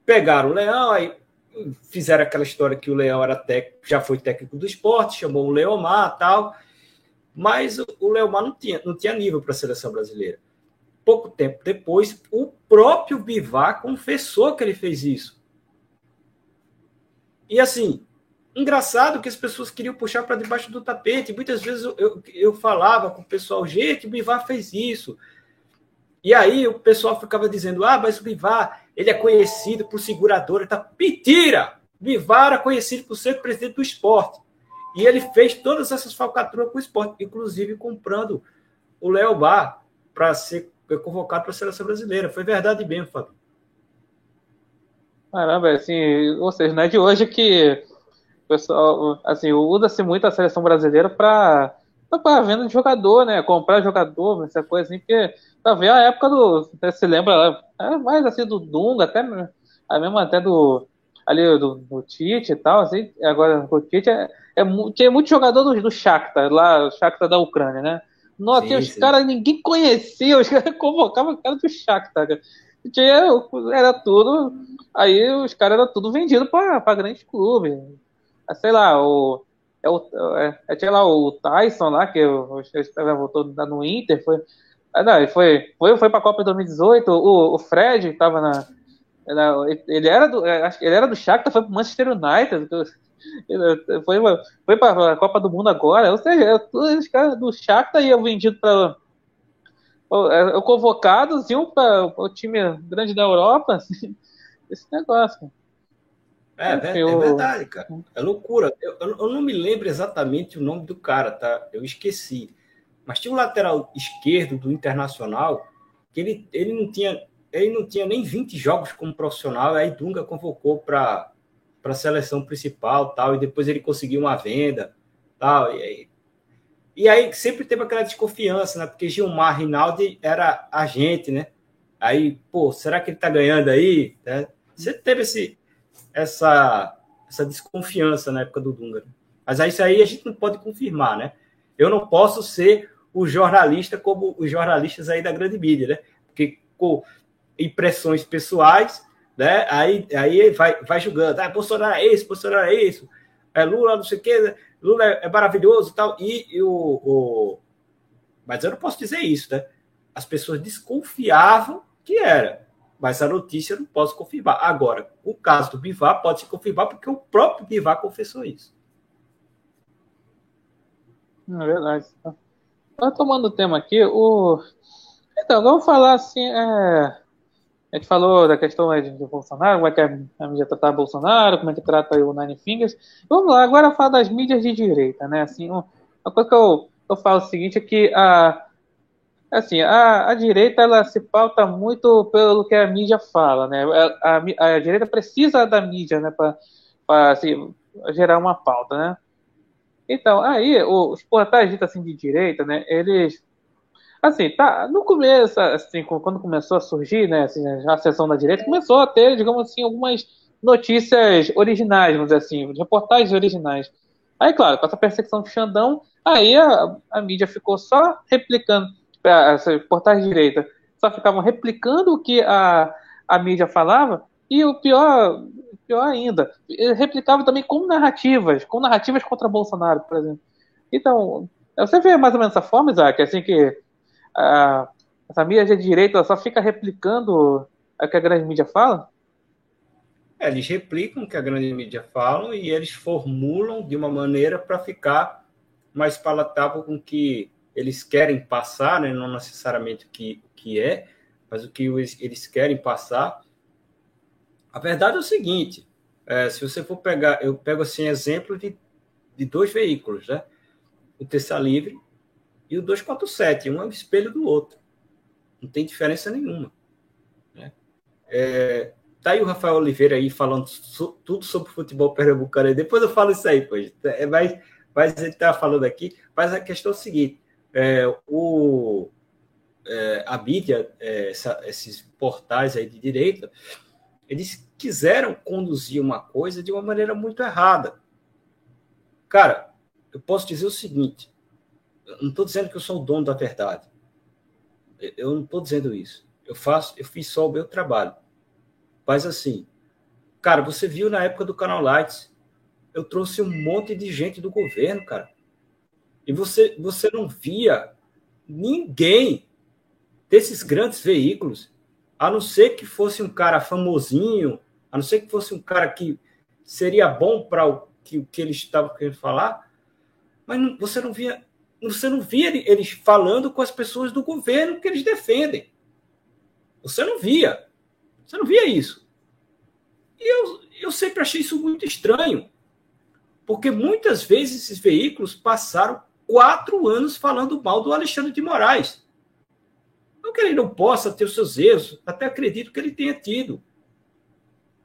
pegaram o Leão, aí fizeram aquela história que o Leão era técnico, já foi técnico do esporte, chamou o Leomar tal, mas o Leomar não tinha, não tinha nível para a seleção brasileira. Pouco tempo depois, o próprio Bivar confessou que ele fez isso. E assim, engraçado que as pessoas queriam puxar para debaixo do tapete. Muitas vezes eu, eu, eu falava com o pessoal, gente, o Bivar fez isso. E aí o pessoal ficava dizendo, ah, mas o Bivar ele é conhecido por seguradora. Tá... Mentira! Bivar era conhecido por ser presidente do esporte. E ele fez todas essas falcatruas com o esporte, inclusive comprando o Léo Bar para ser convocado para a seleção brasileira. Foi verdade mesmo, Fábio. Caramba, assim, ou seja, não é de hoje que o pessoal, assim, usa-se muito a seleção brasileira para para venda de jogador, né? Comprar jogador, essa coisa assim, porque talvez a época do. Se lembra, é mais assim do Dunga, até a mesma até do. Ali do, do Tite e tal, assim, agora o Tite é, é, tinha muito jogador do, do Shakhtar, lá, o Shakhtar da Ucrânia, né? Nossa, sim, os caras, ninguém conhecia, os *laughs* caras convocavam o cara do Shakhtar. Tinha, era tudo. Aí os caras eram tudo vendido para grandes clubes. Sei lá, o é o, é, é, tinha lá o Tyson lá, que voltou no Inter, foi. Ah, não, foi, foi, foi para a Copa 2018, o, o Fred estava na, na, Ele era do. É, ele era do Shakhtar, foi para Manchester United. *laughs* Foi, foi para a Copa do Mundo agora. Ou seja, todos os caras do Shakhtar iam vendido para. Convocados iam para o time grande da Europa. Assim, *laughs* esse negócio. É, é, é, verdade, cara. É loucura. Eu, eu, não me lembro exatamente o nome do cara, tá? Eu esqueci. Mas tinha um lateral esquerdo do Internacional que ele, ele não tinha ele não tinha nem 20 jogos como profissional, aí Dunga convocou para a seleção principal, tal, e depois ele conseguiu uma venda, tal, e aí, e aí sempre teve aquela desconfiança, né? Porque Gilmar Rinaldi era agente, né? Aí, pô, será que ele tá ganhando aí? Né? Você teve esse, essa, essa desconfiança na época do Dunga. Mas isso aí a gente não pode confirmar, né? Eu não posso ser o jornalista como os jornalistas aí da grande mídia, né? Porque com impressões pessoais, né? Aí, aí vai, vai julgando, ah, Bolsonaro é isso, Bolsonaro é isso, é Lula não sei o quê, Lula é, é maravilhoso tal. E, e o, o, Mas eu não posso dizer isso, né? As pessoas desconfiavam que era mas a notícia eu não posso confirmar. Agora, o caso do Bivar pode se confirmar porque o próprio Bivar confessou isso. É verdade. Tá tomando o tema aqui, o... Então, vamos falar assim, é... a gente falou da questão de, de Bolsonaro, como é que a mídia trata Bolsonaro, como é que trata o Nine Fingers. Vamos lá, agora falar das mídias de direita, né? Assim, uma coisa que eu, eu falo o seguinte, é que a assim, a, a direita ela se pauta muito pelo que a mídia fala, né? A, a, a direita precisa da mídia, né, para assim, gerar uma pauta, né? Então, aí os portais assim de direita, né, eles assim, tá, no começo, assim, quando começou a surgir, né, assim, a seção da direita, começou a ter, digamos assim, algumas notícias originais, vamos dizer assim, reportagens originais. Aí, claro, com essa perseguição do Xandão, aí a, a mídia ficou só replicando essa portais de direita só ficavam replicando o que a, a mídia falava, e o pior, pior ainda, replicava também com narrativas, com narrativas contra Bolsonaro, por exemplo. Então, você vê mais ou menos essa forma, Isaac, assim que a, essa mídia de direita só fica replicando o que a grande mídia fala? É, eles replicam o que a grande mídia fala e eles formulam de uma maneira para ficar mais palatável com que eles querem passar, né? não necessariamente o que, o que é, mas o que eles querem passar. A verdade é o seguinte: é, se você for pegar, eu pego assim exemplo de, de dois veículos, né? O Terça Livre e o 247, um é o espelho do outro. Não tem diferença nenhuma. Né? É, tá aí o Rafael Oliveira aí falando tudo sobre futebol pernambucano. Depois eu falo isso aí, pois. É, mas, mas ele está falando aqui. Mas a questão é o seguinte: é, o, é, a mídia, é, essa, esses portais aí de direita, eles quiseram conduzir uma coisa de uma maneira muito errada. Cara, eu posso dizer o seguinte: não estou dizendo que eu sou o dono da verdade. Eu não estou dizendo isso. Eu faço, eu fiz só o meu trabalho. Mas assim, cara, você viu na época do Canal Lights, eu trouxe um monte de gente do governo, cara. E você, você não via ninguém desses grandes veículos, a não ser que fosse um cara famosinho, a não ser que fosse um cara que seria bom para o que, que eles estavam querendo falar, mas não, você não via você não via eles falando com as pessoas do governo que eles defendem. Você não via. Você não via isso. E eu, eu sempre achei isso muito estranho. Porque muitas vezes esses veículos passaram quatro anos falando mal do Alexandre de Moraes. Não que ele não possa ter os seus erros, até acredito que ele tenha tido.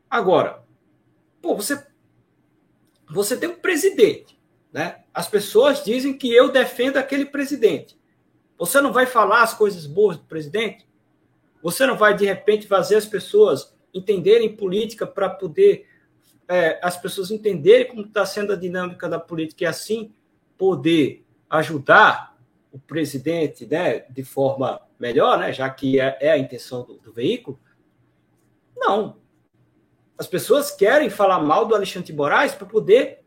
Agora, pô, você, você tem um presidente né? As pessoas dizem que eu defendo aquele presidente. Você não vai falar as coisas boas do presidente? Você não vai, de repente, fazer as pessoas entenderem política para poder é, as pessoas entenderem como está sendo a dinâmica da política e assim poder ajudar o presidente né, de forma melhor, né, já que é, é a intenção do, do veículo? Não. As pessoas querem falar mal do Alexandre de Moraes para poder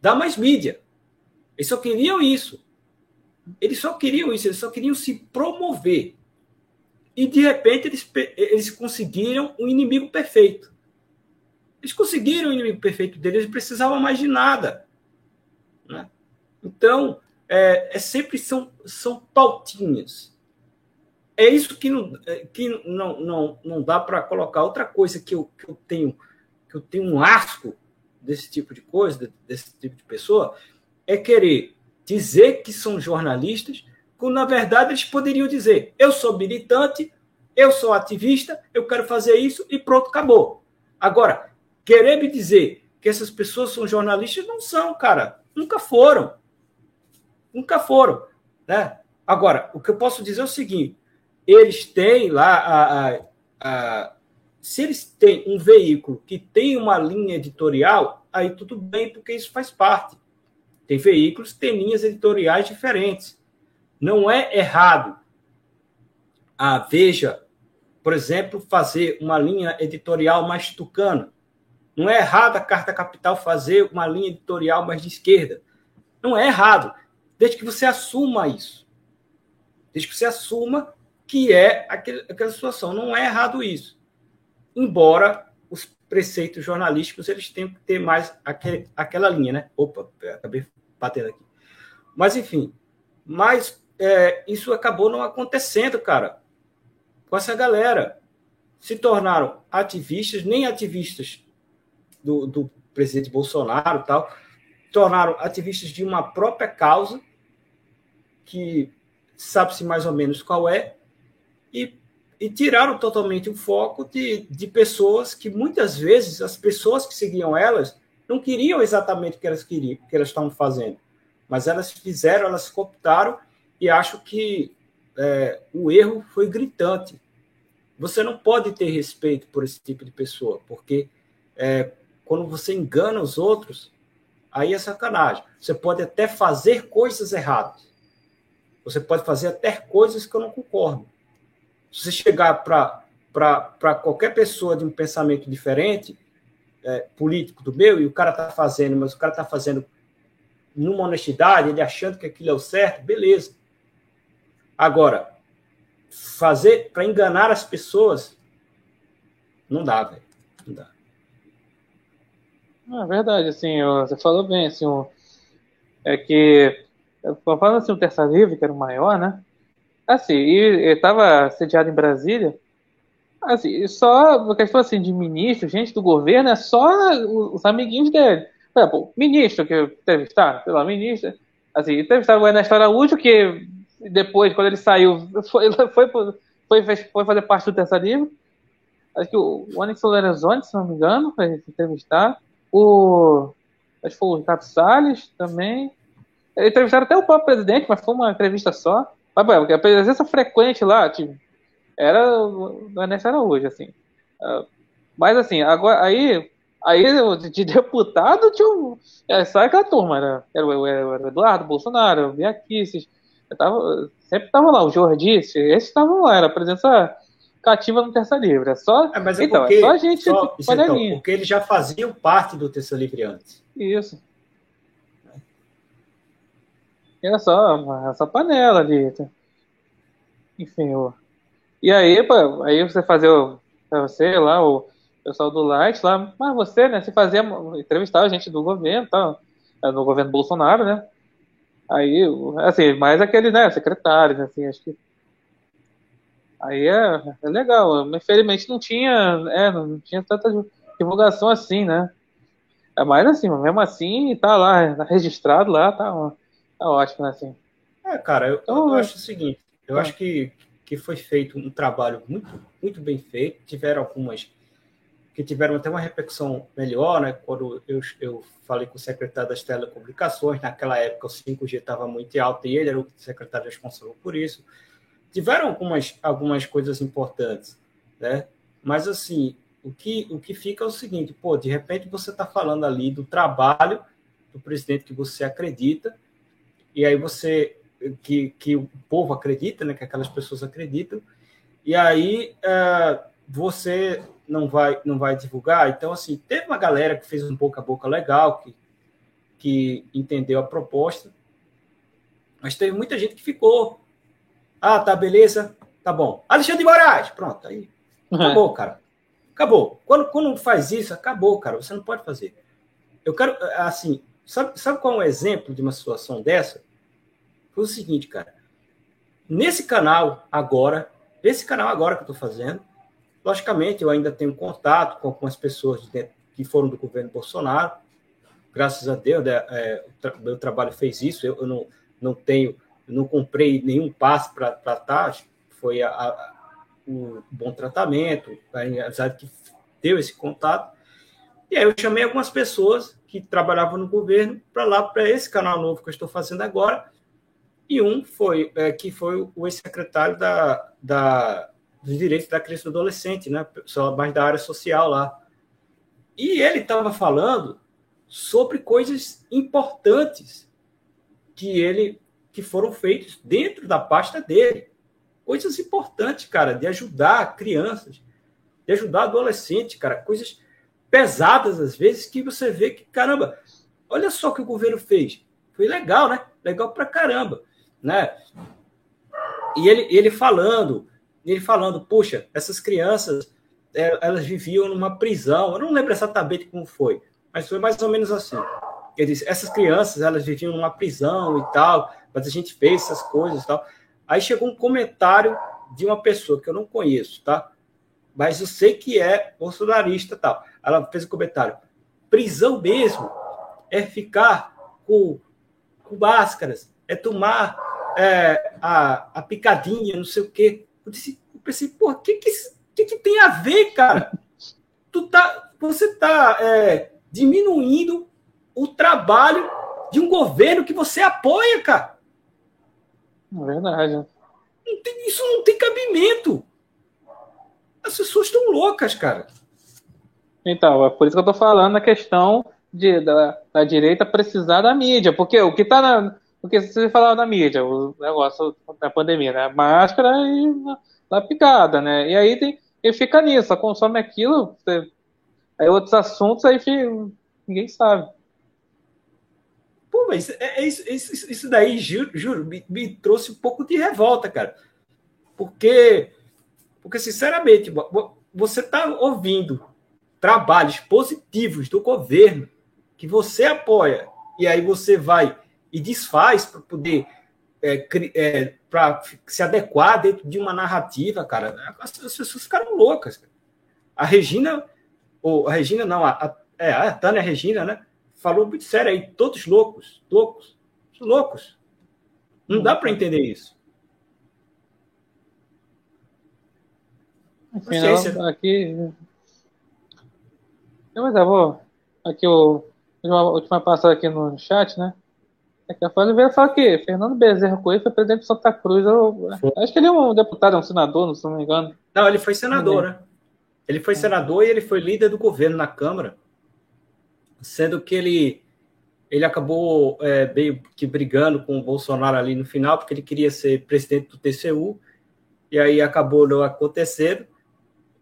dar mais mídia. Eles só queriam isso. Eles só queriam isso, eles só queriam se promover. E de repente eles, eles conseguiram um inimigo perfeito. Eles conseguiram o inimigo perfeito deles, eles precisavam mais de nada. Né? Então, é, é, sempre são, são pautinhas. É isso que não, é, que não, não, não dá para colocar. Outra coisa que eu, que eu tenho que eu tenho um asco desse tipo de coisa, desse tipo de pessoa, é querer dizer que são jornalistas, quando na verdade eles poderiam dizer: eu sou militante, eu sou ativista, eu quero fazer isso e pronto, acabou. Agora, querer me dizer que essas pessoas são jornalistas, não são, cara. Nunca foram. Nunca foram. Né? Agora, o que eu posso dizer é o seguinte: eles têm lá a, a, a se eles têm um veículo que tem uma linha editorial, aí tudo bem, porque isso faz parte. Tem veículos que têm linhas editoriais diferentes. Não é errado a Veja, por exemplo, fazer uma linha editorial mais tucana. Não é errado a Carta Capital fazer uma linha editorial mais de esquerda. Não é errado, desde que você assuma isso. Desde que você assuma que é aquele, aquela situação. Não é errado isso. Embora os preceitos jornalísticos eles tenham que ter mais aquele, aquela linha, né? Opa, acabei batendo aqui. Mas, enfim, mas é, isso acabou não acontecendo, cara, com essa galera. Se tornaram ativistas, nem ativistas do, do presidente Bolsonaro tal, tornaram ativistas de uma própria causa, que sabe-se mais ou menos qual é, e, e tiraram totalmente o foco de, de pessoas que muitas vezes as pessoas que seguiam elas não queriam exatamente o que elas queriam, o que elas estavam fazendo, mas elas fizeram, elas cooptaram e acho que é, o erro foi gritante. Você não pode ter respeito por esse tipo de pessoa, porque é, quando você engana os outros, aí é sacanagem. Você pode até fazer coisas erradas. Você pode fazer até coisas que eu não concordo. Se você chegar para qualquer pessoa de um pensamento diferente é, político do meu e o cara está fazendo, mas o cara está fazendo numa honestidade, ele achando que aquilo é o certo, beleza. Agora, fazer para enganar as pessoas, não dá, velho. Não dá. É verdade, assim, você falou bem, assim, é que, falando assim, o Terça Livre, que era o maior, né? Assim, e estava sediado em Brasília, Assim, só a questão assim, de ministro, gente do governo, é só os amiguinhos dele. Por exemplo, ministro que entrevistaram, sei lá, ministro, assim, entrevistaram o Ernesto Araújo, que depois, quando ele saiu, *laughs* foi, foi, foi, foi fazer parte do Terça Livre. Acho que o Onyx Lorenzoni, se não me engano, foi entrevistar. O. Acho que foi o Ricardo Salles também. Entrevistaram até o próprio presidente, mas foi uma entrevista só. Mas, porque a presença frequente lá, tipo, era o Ernesto Araújo, assim. Ah, mas, assim, agora, aí, aí de deputado tinha é, só aquela turma, era, era, o, era o Eduardo Bolsonaro, o Biaquices, tava, sempre estavam lá, o Jordi, esses estavam lá, era a presença cativa no Terça Livre. É só, é, mas é então, porque, é só a gente só, então, porque eles já faziam parte do Terça Livre antes. Isso. Era só essa panela ali. Enfim, o... e aí, pô, aí você fazia o, você lá, o pessoal do Light lá, mas você, né, você fazia, entrevistar a gente do governo, tal, é, do governo Bolsonaro, né, aí, assim, mais aquele, né, secretários, assim, acho que aí é, é legal, infelizmente não tinha, é, não tinha tanta divulgação assim, né, é mais assim, mesmo assim, tá lá, tá registrado lá, tá, tá ótimo, né, assim. É, cara, eu, então, eu acho o seguinte, eu tá. acho que, que foi feito um trabalho muito, muito bem feito. Tiveram algumas que tiveram até uma repercussão melhor, né? Quando eu, eu falei com o secretário das telecomunicações, naquela época o 5G estava muito alto e ele era o secretário responsável por isso. Tiveram algumas, algumas coisas importantes, né? Mas, assim, o que, o que fica é o seguinte, pô, de repente você está falando ali do trabalho do presidente que você acredita, e aí você que, que o povo acredita, né, que aquelas pessoas acreditam, e aí uh, você não vai não vai divulgar. Então, assim, teve uma galera que fez um boca a boca legal, que, que entendeu a proposta, mas teve muita gente que ficou. Ah, tá, beleza, tá bom. Alexandre de Moraes, pronto, aí acabou, cara. Acabou. Quando, quando faz isso, acabou, cara. Você não pode fazer. Eu quero, assim, sabe, sabe qual é um exemplo de uma situação dessa? Foi o seguinte, cara. Nesse canal agora, esse canal agora que eu estou fazendo, logicamente eu ainda tenho contato com algumas pessoas de dentro, que foram do governo Bolsonaro. Graças a Deus, né, é, o meu trabalho fez isso. Eu, eu, não, não tenho, não comprei nenhum passe para estar. Foi a, a, o bom tratamento, a amizade que deu esse contato. E aí eu chamei algumas pessoas que trabalhavam no governo para lá, para esse canal novo que eu estou fazendo agora, e um foi é, que foi o ex-secretário da, da, dos direitos da criança e do adolescente, né? Só mais da área social lá. E ele estava falando sobre coisas importantes que ele que foram feitas dentro da pasta dele. Coisas importantes, cara, de ajudar crianças, de ajudar adolescentes, cara, coisas pesadas às vezes que você vê que, caramba, olha só o que o governo fez. Foi legal, né? Legal pra caramba né? E ele, ele falando, ele falando, puxa, essas crianças, é, elas viviam numa prisão. Eu não lembro exatamente como foi, mas foi mais ou menos assim. Ele disse, essas crianças, elas viviam numa prisão e tal, mas a gente fez essas coisas e tal. Aí chegou um comentário de uma pessoa que eu não conheço, tá? Mas eu sei que é bolsonarista e tal. Ela fez um comentário. Prisão mesmo é ficar com, com máscaras, é tomar é, a, a picadinha, não sei o quê. Eu, disse, eu pensei, pô, o que que, que que tem a ver, cara? Tu tá, você tá é, diminuindo o trabalho de um governo que você apoia, cara. É verdade. Não tem, isso não tem cabimento. As pessoas estão loucas, cara. Então, é por isso que eu tô falando a questão de, da, da direita precisar da mídia, porque o que tá na, porque você falava na mídia, o negócio da pandemia, né? Máscara e na, picada, né? E aí tem, ele fica nisso, consome aquilo, você, aí outros assuntos aí fica, ninguém sabe. Pô, mas é, é isso, isso, isso, daí, juro, juro me, me, trouxe um pouco de revolta, cara. Porque, porque sinceramente, você está ouvindo trabalhos positivos do governo que você apoia, e aí você vai e desfaz para poder é, é, para se adequar dentro de uma narrativa, cara. As, pessoas ficaram loucas. A Regina, ou a Regina não, a, a, é, a Tânia Regina, né? Falou muito sério aí, todos loucos, loucos, loucos. Não dá para entender isso. Enfim, aqui. Mas eu vou. Aqui o. Última passada aqui no chat, né? É que a Folha veio falar que Fernando Bezerra Coelho foi presidente de Santa Cruz. Eu, acho que ele é um deputado, é um senador, se não me engano. Não, ele foi senador, né? Ele foi senador e ele foi líder do governo na Câmara, sendo que ele ele acabou é, meio que brigando com o Bolsonaro ali no final, porque ele queria ser presidente do TCU, e aí acabou não acontecendo,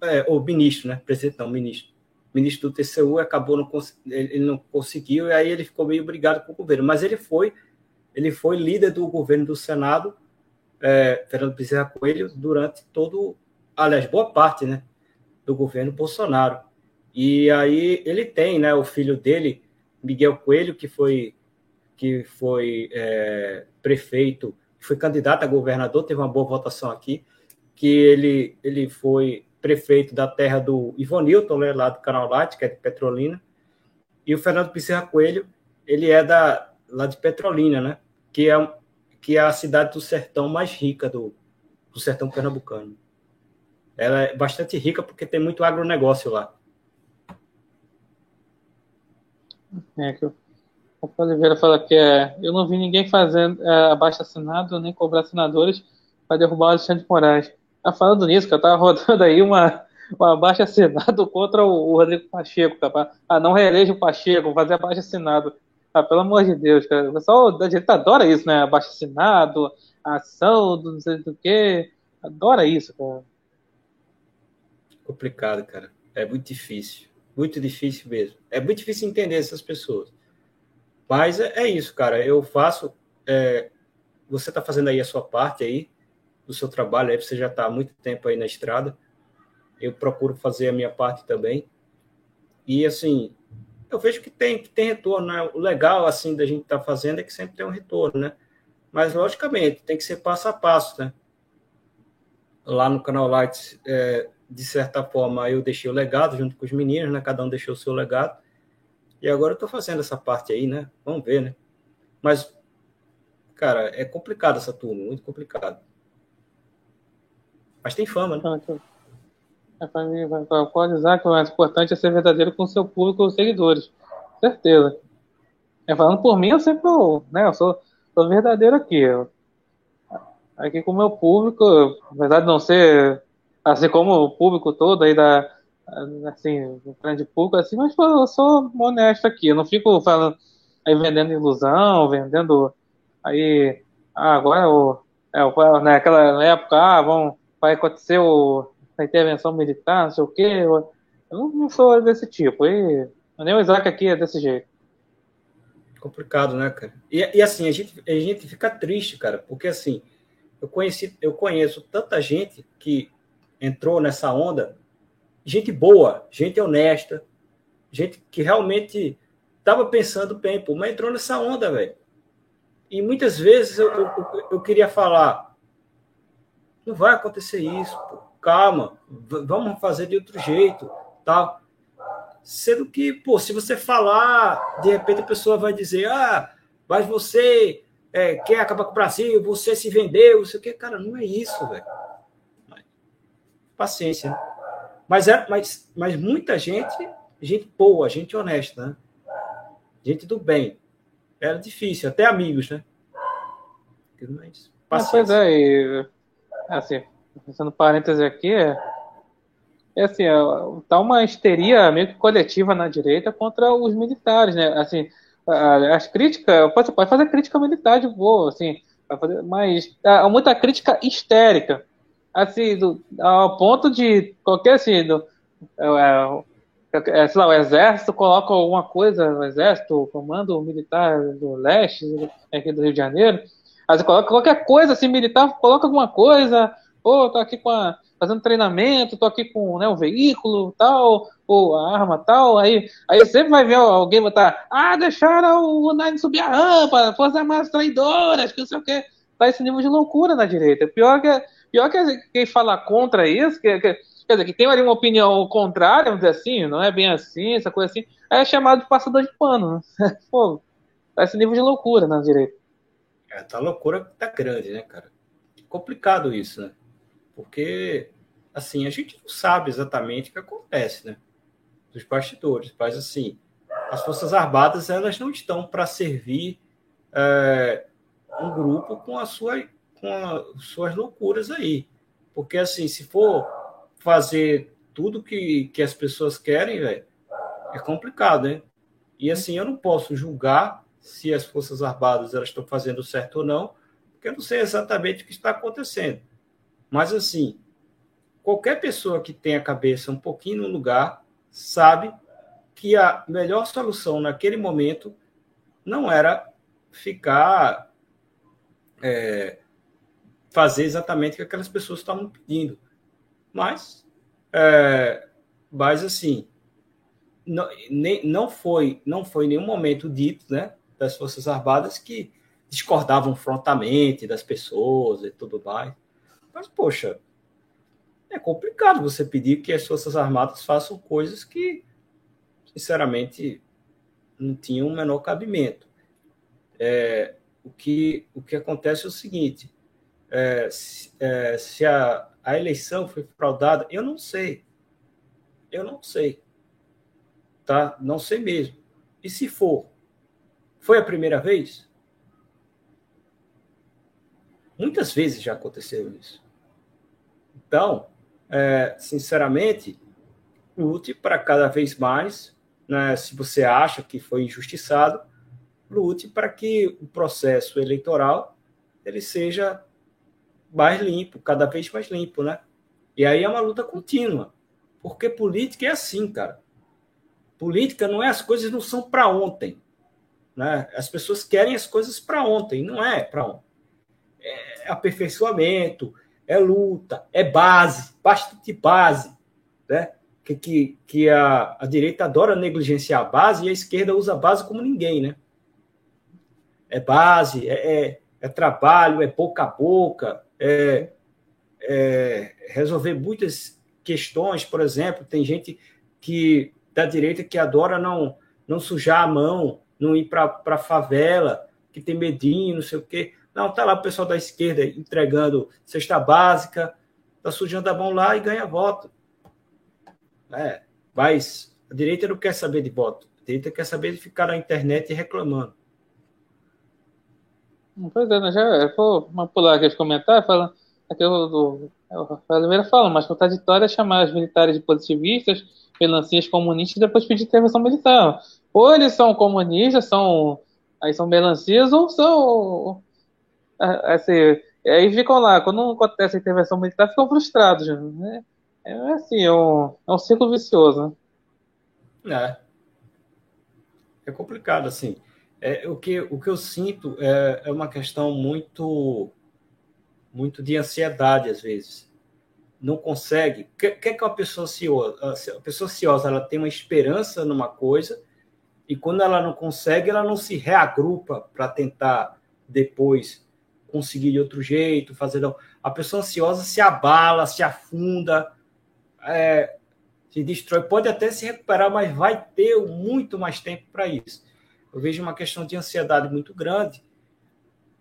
é, ou ministro, né? Presidente não, ministro ministro do TCU acabou não ele não conseguiu e aí ele ficou meio brigado com o governo, mas ele foi ele foi líder do governo do Senado, é, Fernando Bezerra Coelho, durante todo, aliás, boa parte, né, do governo Bolsonaro. E aí ele tem, né, o filho dele, Miguel Coelho, que foi que foi é, prefeito, foi candidato a governador, teve uma boa votação aqui, que ele ele foi prefeito da terra do Ivonilton, né, lá do Canal Light, que é de Petrolina, e o Fernando Bezerra Coelho, ele é da, lá de Petrolina, né, que é, que é a cidade do sertão mais rica do, do sertão pernambucano. Ela é bastante rica porque tem muito agronegócio lá. É que o Oliveira fala que é, eu não vi ninguém fazendo é, abaixo assinado nem cobrar assinadores para derrubar o Alexandre Moraes. Tá falando nisso, que eu tava rodando aí uma, uma baixa assinado contra o, o Rodrigo Pacheco, tá? Ah, não reeleja o Pacheco, fazer baixa assinado. Ah, pelo amor de Deus, cara. O pessoal da direita adora isso, né? Baixa assinado, ação, não sei do que. Adora isso, cara. Complicado, cara. É muito difícil. Muito difícil mesmo. É muito difícil entender essas pessoas. Mas é, é isso, cara. Eu faço. É, você está fazendo aí a sua parte aí do seu trabalho, aí você já está há muito tempo aí na estrada. Eu procuro fazer a minha parte também. E assim, eu vejo que tem, que tem retorno, né? O legal assim da gente estar tá fazendo é que sempre tem um retorno, né? Mas logicamente tem que ser passo a passo, né? Lá no canal Lights, é, de certa forma, eu deixei o legado junto com os meninos, né? Cada um deixou o seu legado. E agora eu estou fazendo essa parte aí, né? Vamos ver, né? Mas, cara, é complicado essa turma, muito complicado. Mas tem fama, né? É para mim, pode usar que o mais importante é ser verdadeiro com o seu público e os seguidores. Certeza. É, falando por mim, eu sempre né, eu sou, sou verdadeiro aqui. Eu, aqui com o meu público, apesar de não ser assim como o público todo aí da assim, grande público, assim, mas eu sou honesto aqui, eu não fico falando aí vendendo ilusão, vendendo aí ah, agora o é, naquela né, época, ah, vamos vai acontecer o, a intervenção militar, não sei o quê. Eu, não sou desse tipo. E nem o Isaac aqui é desse jeito. Complicado, né, cara? E, e, assim, a gente, a gente fica triste, cara, porque assim, eu conheci, eu conheço tanta gente que entrou nessa onda, gente boa, gente honesta, gente que realmente estava pensando bem, pô, mas entrou nessa onda, velho. E muitas vezes eu, eu, eu, queria falar, não vai acontecer isso, pô. calma, vamos fazer de outro jeito, tal. Sendo que, pô, se você falar, de repente a pessoa vai dizer, ah, mas você é, quer acabar com o Brasil, você se vendeu, não sei o que, cara, não é isso, velho. Paciência. Né? Mas, é, mas, mas muita gente, gente boa, gente honesta, né? Gente do bem. Era difícil, até amigos, né? Mas, paciência. Ah, pois é, e assim, fazendo parêntese aqui, é, é assim, é, tá uma histeria meio que coletiva na direita contra os militares, né? Assim, as críticas, pode, pode fazer crítica militar de boa, assim, mas há muita crítica histérica, assim, do, ao ponto de qualquer, assim, do, é, é, sei lá, o exército coloca alguma coisa, o exército, o comando militar do leste, aqui do Rio de Janeiro, Aí você coloca qualquer coisa assim, militar, coloca alguma coisa, ou tô aqui com a, fazendo treinamento, tô aqui com né, o veículo tal, ou a arma tal, aí, aí sempre vai ver alguém botar, ah, deixaram o Nine subir a rampa, Forças Armadas traidoras, que não sei o quê. tá esse nível de loucura na direita. Pior que, pior que quem fala contra isso, que, que, quer dizer, que tem ali uma opinião contrária, vamos dizer assim, não é bem assim, essa coisa assim, é chamado de passador de pano. Né? *laughs* Pô, tá esse nível de loucura na direita. É, tá loucura tá grande, né, cara? Complicado isso, né? Porque, assim, a gente não sabe exatamente o que acontece, né? Dos bastidores. Mas, assim, as Forças Armadas, elas não estão para servir é, um grupo com, a sua, com as suas loucuras aí. Porque, assim, se for fazer tudo que, que as pessoas querem, velho, é complicado, né? E, assim, eu não posso julgar se as Forças Armadas elas estão fazendo certo ou não, porque eu não sei exatamente o que está acontecendo. Mas, assim, qualquer pessoa que tenha a cabeça um pouquinho no lugar sabe que a melhor solução naquele momento não era ficar é, fazer exatamente o que aquelas pessoas estavam pedindo. Mas, é, mas assim, não, nem, não foi não foi em nenhum momento dito, né, das Forças Armadas que discordavam frontalmente das pessoas e tudo mais. Mas, poxa, é complicado você pedir que as Forças Armadas façam coisas que, sinceramente, não tinham o menor cabimento. É, o, que, o que acontece é o seguinte: é, se, é, se a, a eleição foi fraudada, eu não sei. Eu não sei. Tá? Não sei mesmo. E se for? Foi a primeira vez? Muitas vezes já aconteceu isso. Então, é, sinceramente, lute para cada vez mais, né, se você acha que foi injustiçado, lute para que o processo eleitoral ele seja mais limpo, cada vez mais limpo, né? E aí é uma luta contínua, porque política é assim, cara. Política não é as coisas não são para ontem, né? As pessoas querem as coisas para ontem, não é para ontem é aperfeiçoamento, é luta, é base, bastante base, né? Que, que, que a, a direita adora negligenciar a base e a esquerda usa a base como ninguém, né? É base, é, é, é trabalho, é boca a boca, é, é resolver muitas questões, por exemplo, tem gente que da direita que adora não não sujar a mão, não ir para a favela, que tem medinho, não sei o quê. Não, tá lá o pessoal da esquerda entregando cesta básica, tá sujando a mão lá e ganha voto. É, mas a direita não quer saber de voto. A direita quer saber de ficar na internet reclamando. Pois é, né? já vou pular aqui os comentários, falando aqui o, o Oliveira fala, mas contraditório é chamar os militares de positivistas, melancias comunistas e depois pedir intervenção militar. Ou eles são comunistas, são aí são melancias, ou são é, assim, aí ficam lá, quando não acontece a intervenção militar, ficam frustrados. Né? É assim, é um, é um ciclo vicioso. Né? É. É complicado, assim. É, o, que, o que eu sinto é, é uma questão muito muito de ansiedade, às vezes. Não consegue. O que, que é que uma pessoa ansiosa? A pessoa ansiosa ela tem uma esperança numa coisa e quando ela não consegue, ela não se reagrupa para tentar depois conseguir de outro jeito, fazer. Não. A pessoa ansiosa se abala, se afunda, é, se destrói. Pode até se recuperar, mas vai ter muito mais tempo para isso. Eu vejo uma questão de ansiedade muito grande.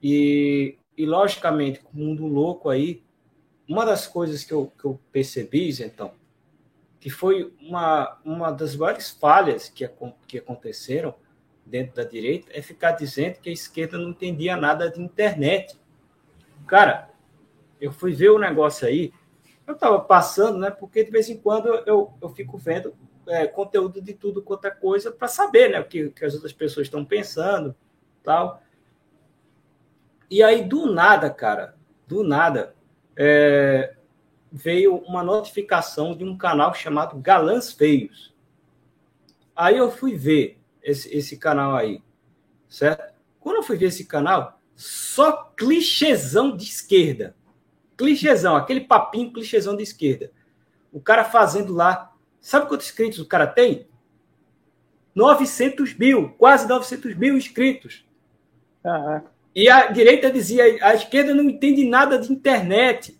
E, e logicamente, com o mundo louco aí, uma das coisas que eu, que eu percebi, então, que foi uma, uma das várias falhas que, que aconteceram dentro da direita, é ficar dizendo que a esquerda não entendia nada de internet. Cara, eu fui ver o negócio aí, eu estava passando, né? Porque de vez em quando eu, eu fico vendo é, conteúdo de tudo quanto é coisa para saber, né? O que, que as outras pessoas estão pensando, tal. E aí, do nada, cara, do nada, é, veio uma notificação de um canal chamado Galãs Feios. Aí eu fui ver esse, esse canal aí, certo? Quando eu fui ver esse canal, só clichêzão de esquerda. Clichêzão, aquele papinho clichêzão de esquerda. O cara fazendo lá. Sabe quantos inscritos o cara tem? 900 mil, quase 900 mil inscritos. E a direita dizia: a esquerda não entende nada de internet.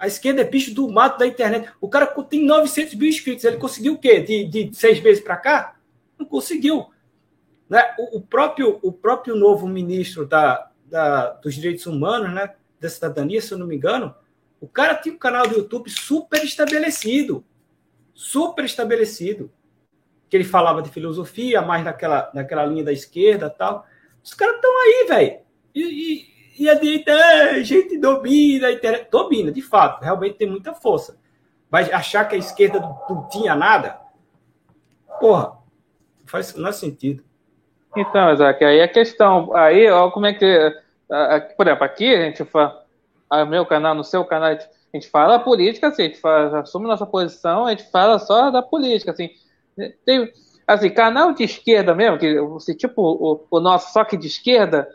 A esquerda é bicho do mato da internet. O cara tem 900 mil inscritos. Ele conseguiu o quê? De, de seis meses para cá? Não conseguiu. Né? O, o, próprio, o próprio novo ministro da, da, dos Direitos Humanos, né? da cidadania, se eu não me engano, o cara tinha um canal do YouTube super estabelecido. Super estabelecido. Que ele falava de filosofia, mais naquela, naquela linha da esquerda tal. Os caras estão aí, velho. E, e, e, a direita, é, a gente domina a internet. Domina, de fato. Realmente tem muita força. Mas achar que a esquerda não, tinha nada, porra, faz, não faz sentido. Então, Isaac, aí a questão, aí, ó, como é que, por exemplo, aqui a gente fala, meu canal, no seu canal, a gente fala política, assim, a gente fala, assume nossa posição, a gente fala só da política, assim. Tem, assim, canal de esquerda mesmo, que assim, tipo o, o nosso, só que de esquerda,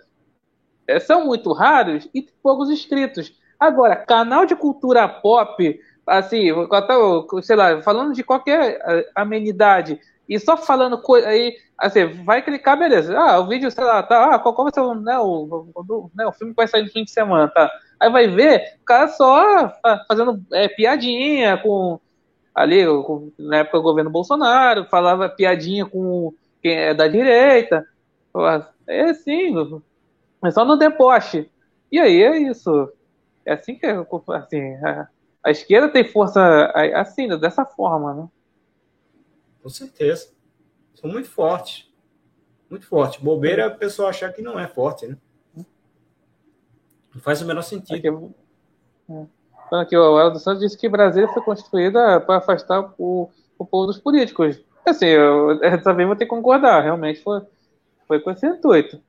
é, são muito raros e poucos inscritos. Agora, canal de cultura pop, assim, sei lá, falando de qualquer amenidade e só falando coisa aí, assim, vai clicar, beleza. Ah, o vídeo, sei lá, tá, ah, qual, qual vai ser o, né, o, o, né, o filme que vai sair no fim de semana, tá? Aí vai ver, o cara só fazendo é, piadinha com ali, com, na época do governo Bolsonaro, falava piadinha com quem é da direita. É assim, é só no deboche. E aí é isso. É assim que assim, a, a esquerda tem força assim, dessa forma, né? Com certeza. São muito fortes. Muito fortes. Bobeira é a pessoa achar que não é forte, né? Não faz o menor sentido. Aqui, é. aqui o Eldo Santos disse que Brasília foi construída para afastar o, o povo dos políticos. Assim, eu, dessa vez vou ter que concordar. Realmente foi, foi com esse intuito.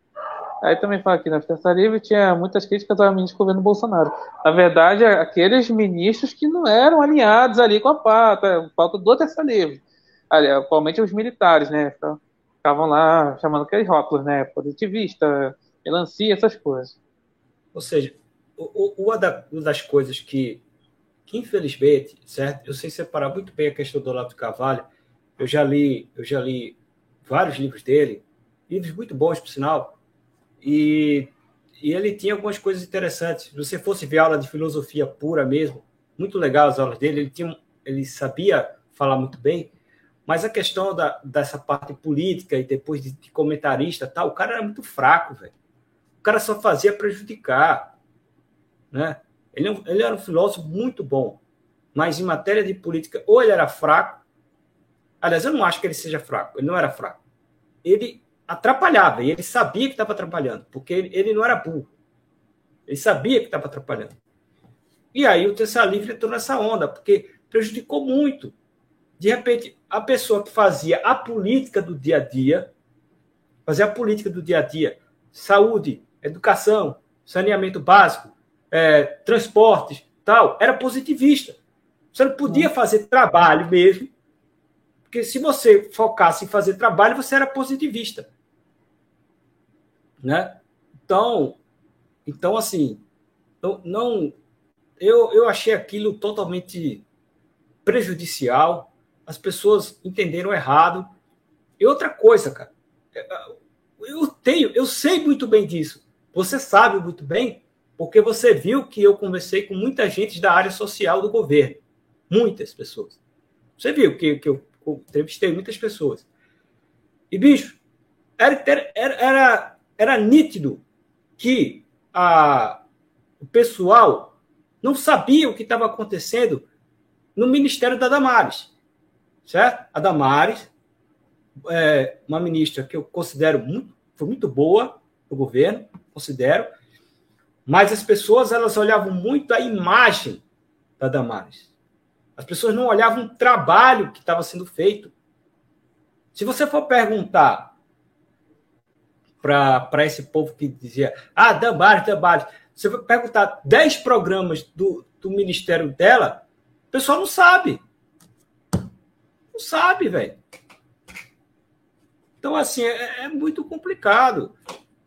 Aí também fala aqui, na Terça Livre tinha muitas críticas ao ministro do governo Bolsonaro. Na verdade, aqueles ministros que não eram alinhados ali com a pauta, pauta do Terça Livre. Ali, atualmente os militares, né? Ficavam lá chamando aqueles rótulos, né? Positivista, melancia, essas coisas. Ou seja, uma das coisas que, que, infelizmente, certo? Eu sei separar muito bem a questão do Olavo Carvalho. Eu já li, eu já li vários livros dele, livros muito bons, por sinal e, e ele tinha algumas coisas interessantes. Se você fosse ver aula de filosofia pura mesmo, muito legal as aulas dele, ele, tinha, ele sabia falar muito bem, mas a questão da, dessa parte política e depois de, de comentarista tal, o cara era muito fraco, velho. O cara só fazia prejudicar, né? Ele, é ele era um filósofo muito bom, mas em matéria de política, ou ele era fraco, aliás, eu não acho que ele seja fraco, ele não era fraco. Ele atrapalhava, e ele sabia que estava atrapalhando, porque ele, não era burro. Ele sabia que estava atrapalhando. E aí o Terça Livre entrou nessa onda, porque prejudicou muito. De repente, a pessoa que fazia a política do dia a dia, fazia a política do dia a dia, saúde, educação, saneamento básico, é, transportes, tal, era positivista. Você não podia fazer trabalho mesmo, porque se você focasse em fazer trabalho, você era positivista né? Então, então assim, não, não eu, eu achei aquilo totalmente prejudicial. As pessoas entenderam errado. E outra coisa, cara, eu tenho, eu sei muito bem disso. Você sabe muito bem, porque você viu que eu conversei com muita gente da área social do governo. Muitas pessoas. Você viu que, que eu entrevistei muitas pessoas. E, bicho, era, era, era era nítido que a, o pessoal não sabia o que estava acontecendo no Ministério da Damares. Certo? A Damares, é uma ministra que eu considero muito, foi muito boa do governo, considero, mas as pessoas elas olhavam muito a imagem da Damares. As pessoas não olhavam o trabalho que estava sendo feito. Se você for perguntar para esse povo que dizia, ah, Damares, Damares. Você vai perguntar 10 programas do, do ministério dela, o pessoal não sabe. Não sabe, velho. Então, assim, é, é, muito complicado.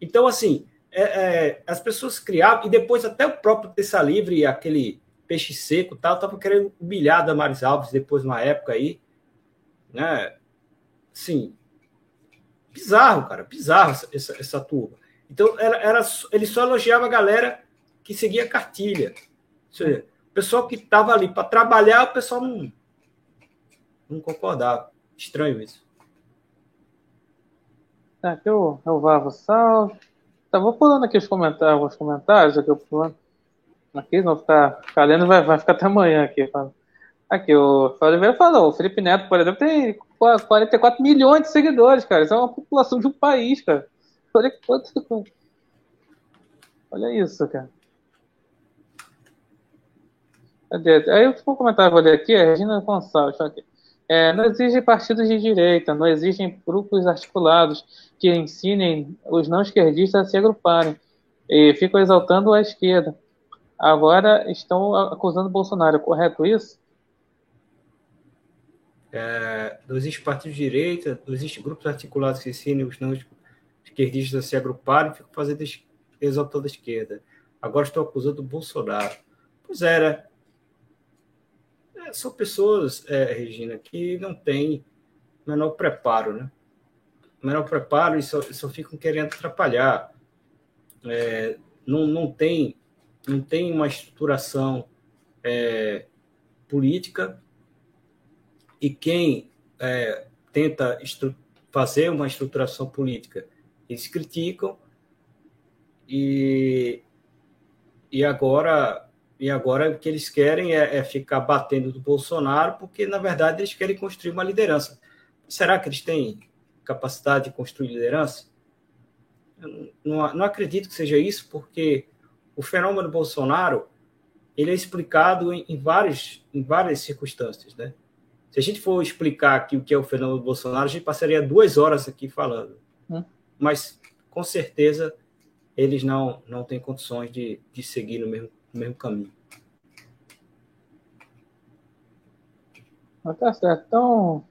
Então, assim, é, é, as pessoas criavam, e depois até o próprio Terça Livre, aquele peixe seco tal, estava querendo humilhar Damares Alves depois, numa época aí, né? Sim, Bizarro, cara, bizarro essa, essa, essa turma. Então, era, era, ele só elogiava a galera que seguia cartilha. Ou seja, o pessoal que estava ali para trabalhar, o pessoal não, não concordava. Estranho isso. Tá, aqui eu, eu Vavo Salve. Tá, vou pulando aqui os comentários, os comentários aqui eu pulando. Aqui, não ficar, ficar lendo, vai, vai ficar até amanhã aqui. Aqui, o Oliveira falou, o Felipe Neto, por exemplo, tem 44 milhões de seguidores, cara. Isso é uma população de um país, cara. Olha quanto. Olha isso, cara. Cadê? Aí eu vou comentar, vou ler aqui, a Regina Gonçalves, aqui. É, não existem partidos de direita, não existem grupos articulados que ensinem os não esquerdistas a se agruparem e ficam exaltando a esquerda. Agora estão acusando Bolsonaro, correto isso? É, não existe partido de direita, não existe grupos articulados que ensinem os não esquerdistas a se agruparem e ficam fazendo exaltando a esquerda. Agora estão acusando o Bolsonaro. Pois era. É, são pessoas, é, Regina, que não têm menor preparo, né? Menor preparo e só, só ficam querendo atrapalhar. É, não, não, tem, não tem uma estruturação é, política e quem é, tenta fazer uma estruturação política, eles criticam e, e agora e agora o que eles querem é, é, ficar batendo do Bolsonaro, porque, na verdade, eles querem construir uma liderança. Será que eles têm capacidade de construir liderança? Eu não, não acredito que seja isso, porque o fenômeno Bolsonaro ele é explicado em, em, vários, em várias circunstâncias. Né? Se a gente for explicar aqui o que é o fenômeno Bolsonaro, a gente passaria duas horas aqui falando. Hum. Mas, com certeza, eles não, não têm condições de, de seguir no mesmo no mesmo caminho. Tá certo. Então,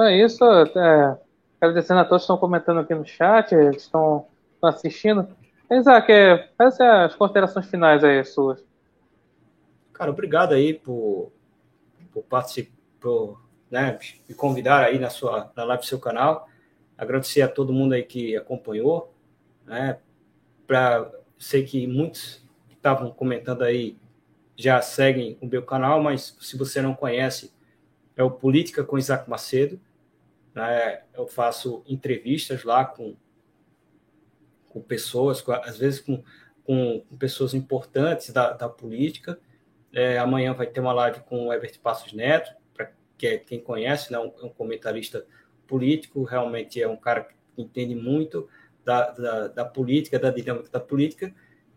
é isso. É, agradecendo a todos que estão comentando aqui no chat, que estão, estão assistindo. Isaac, é, quais são as considerações finais aí suas? Cara, obrigado aí por, por participar, por né, me convidar aí na sua na live do seu canal. Agradecer a todo mundo aí que acompanhou. Né, pra, sei que muitos estavam comentando aí já seguem o meu canal, mas se você não conhece, é o Política com Isaac Macedo. Né? Eu faço entrevistas lá com, com pessoas, com, às vezes com, com, com, pessoas importantes da, da política. É, amanhã vai ter uma live com o Herbert Passos Neto, para que é quem conhece, né? um, um comentarista político, realmente é um cara que entende muito da, da, da política, da dinâmica da política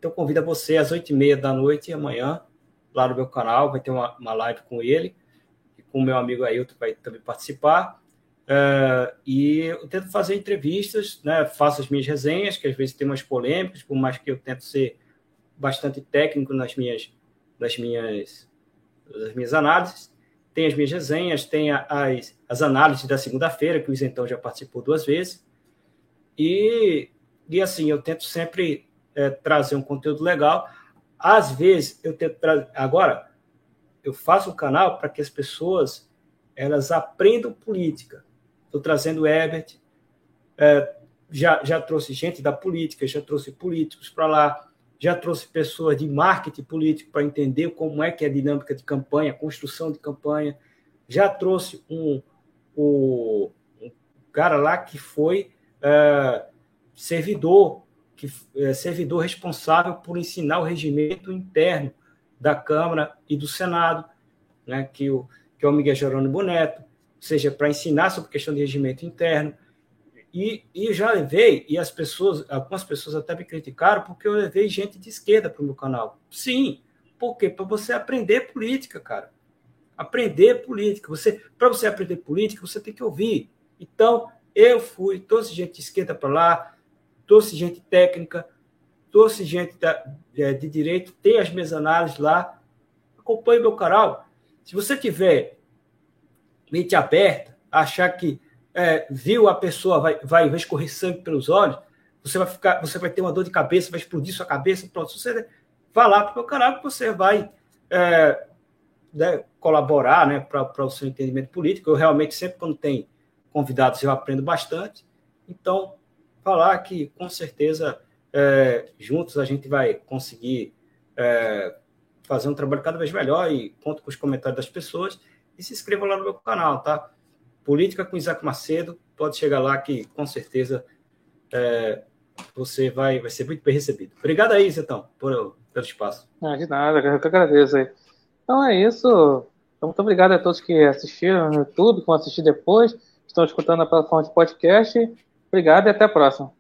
então, convido você às oito e meia da noite, amanhã, lá no meu canal, vai ter uma, uma live com ele, e com o meu amigo Ailton vai também participar. Uh, e eu tento fazer entrevistas, né, faço as minhas resenhas, que às vezes tem umas polêmicas, por mais que eu tento ser bastante técnico nas minhas, nas minhas, nas minhas análises. Tem as minhas resenhas, tem as, as análises da segunda-feira, que o Isentão já participou duas vezes. E, e assim, eu tento sempre é, trazer um conteúdo legal. Às vezes, eu tento trazer. Agora, eu faço um canal para que as pessoas elas aprendam política. Estou trazendo o Herbert, é, já, já trouxe gente da política, já trouxe políticos para lá, já trouxe pessoas de marketing político para entender como é que é a dinâmica de campanha, construção de campanha. Já trouxe um, um, um cara lá que foi é, servidor que é servidor responsável por ensinar o regimento interno da Câmara e do Senado, né, que, o, que é o Miguel Jerônimo Neto, ou seja, para ensinar sobre questão de regimento interno. E, e já levei, e as pessoas, algumas pessoas até me criticaram, porque eu levei gente de esquerda para o meu canal. Sim, porque para você aprender política, cara. Aprender política. Você, para você aprender política, você tem que ouvir. Então, eu fui, trouxe gente de esquerda para lá, trouxe gente técnica, trouxe gente da, de, de direito, tem as minhas análises lá. Acompanhe meu canal. Se você tiver mente aberta, achar que é, viu a pessoa, vai, vai, vai escorrer sangue pelos olhos, você vai ficar, você vai ter uma dor de cabeça, vai explodir sua cabeça, pronto. Você vai lá para o que você vai é, né, colaborar né, para o seu entendimento político. Eu realmente, sempre quando tem convidados, eu aprendo bastante. Então, falar que, com certeza, é, juntos a gente vai conseguir é, fazer um trabalho cada vez melhor e conto com os comentários das pessoas. E se inscreva lá no meu canal, tá? Política com Isaac Macedo. Pode chegar lá que, com certeza, é, você vai, vai ser muito bem recebido. Obrigado aí, Zetão, por, pelo espaço. Ah, de nada, eu que agradeço aí. Então é isso. Então, muito obrigado a todos que assistiram no YouTube, que vão assistir depois, estão escutando na plataforma de podcast. Obrigado e até a próxima.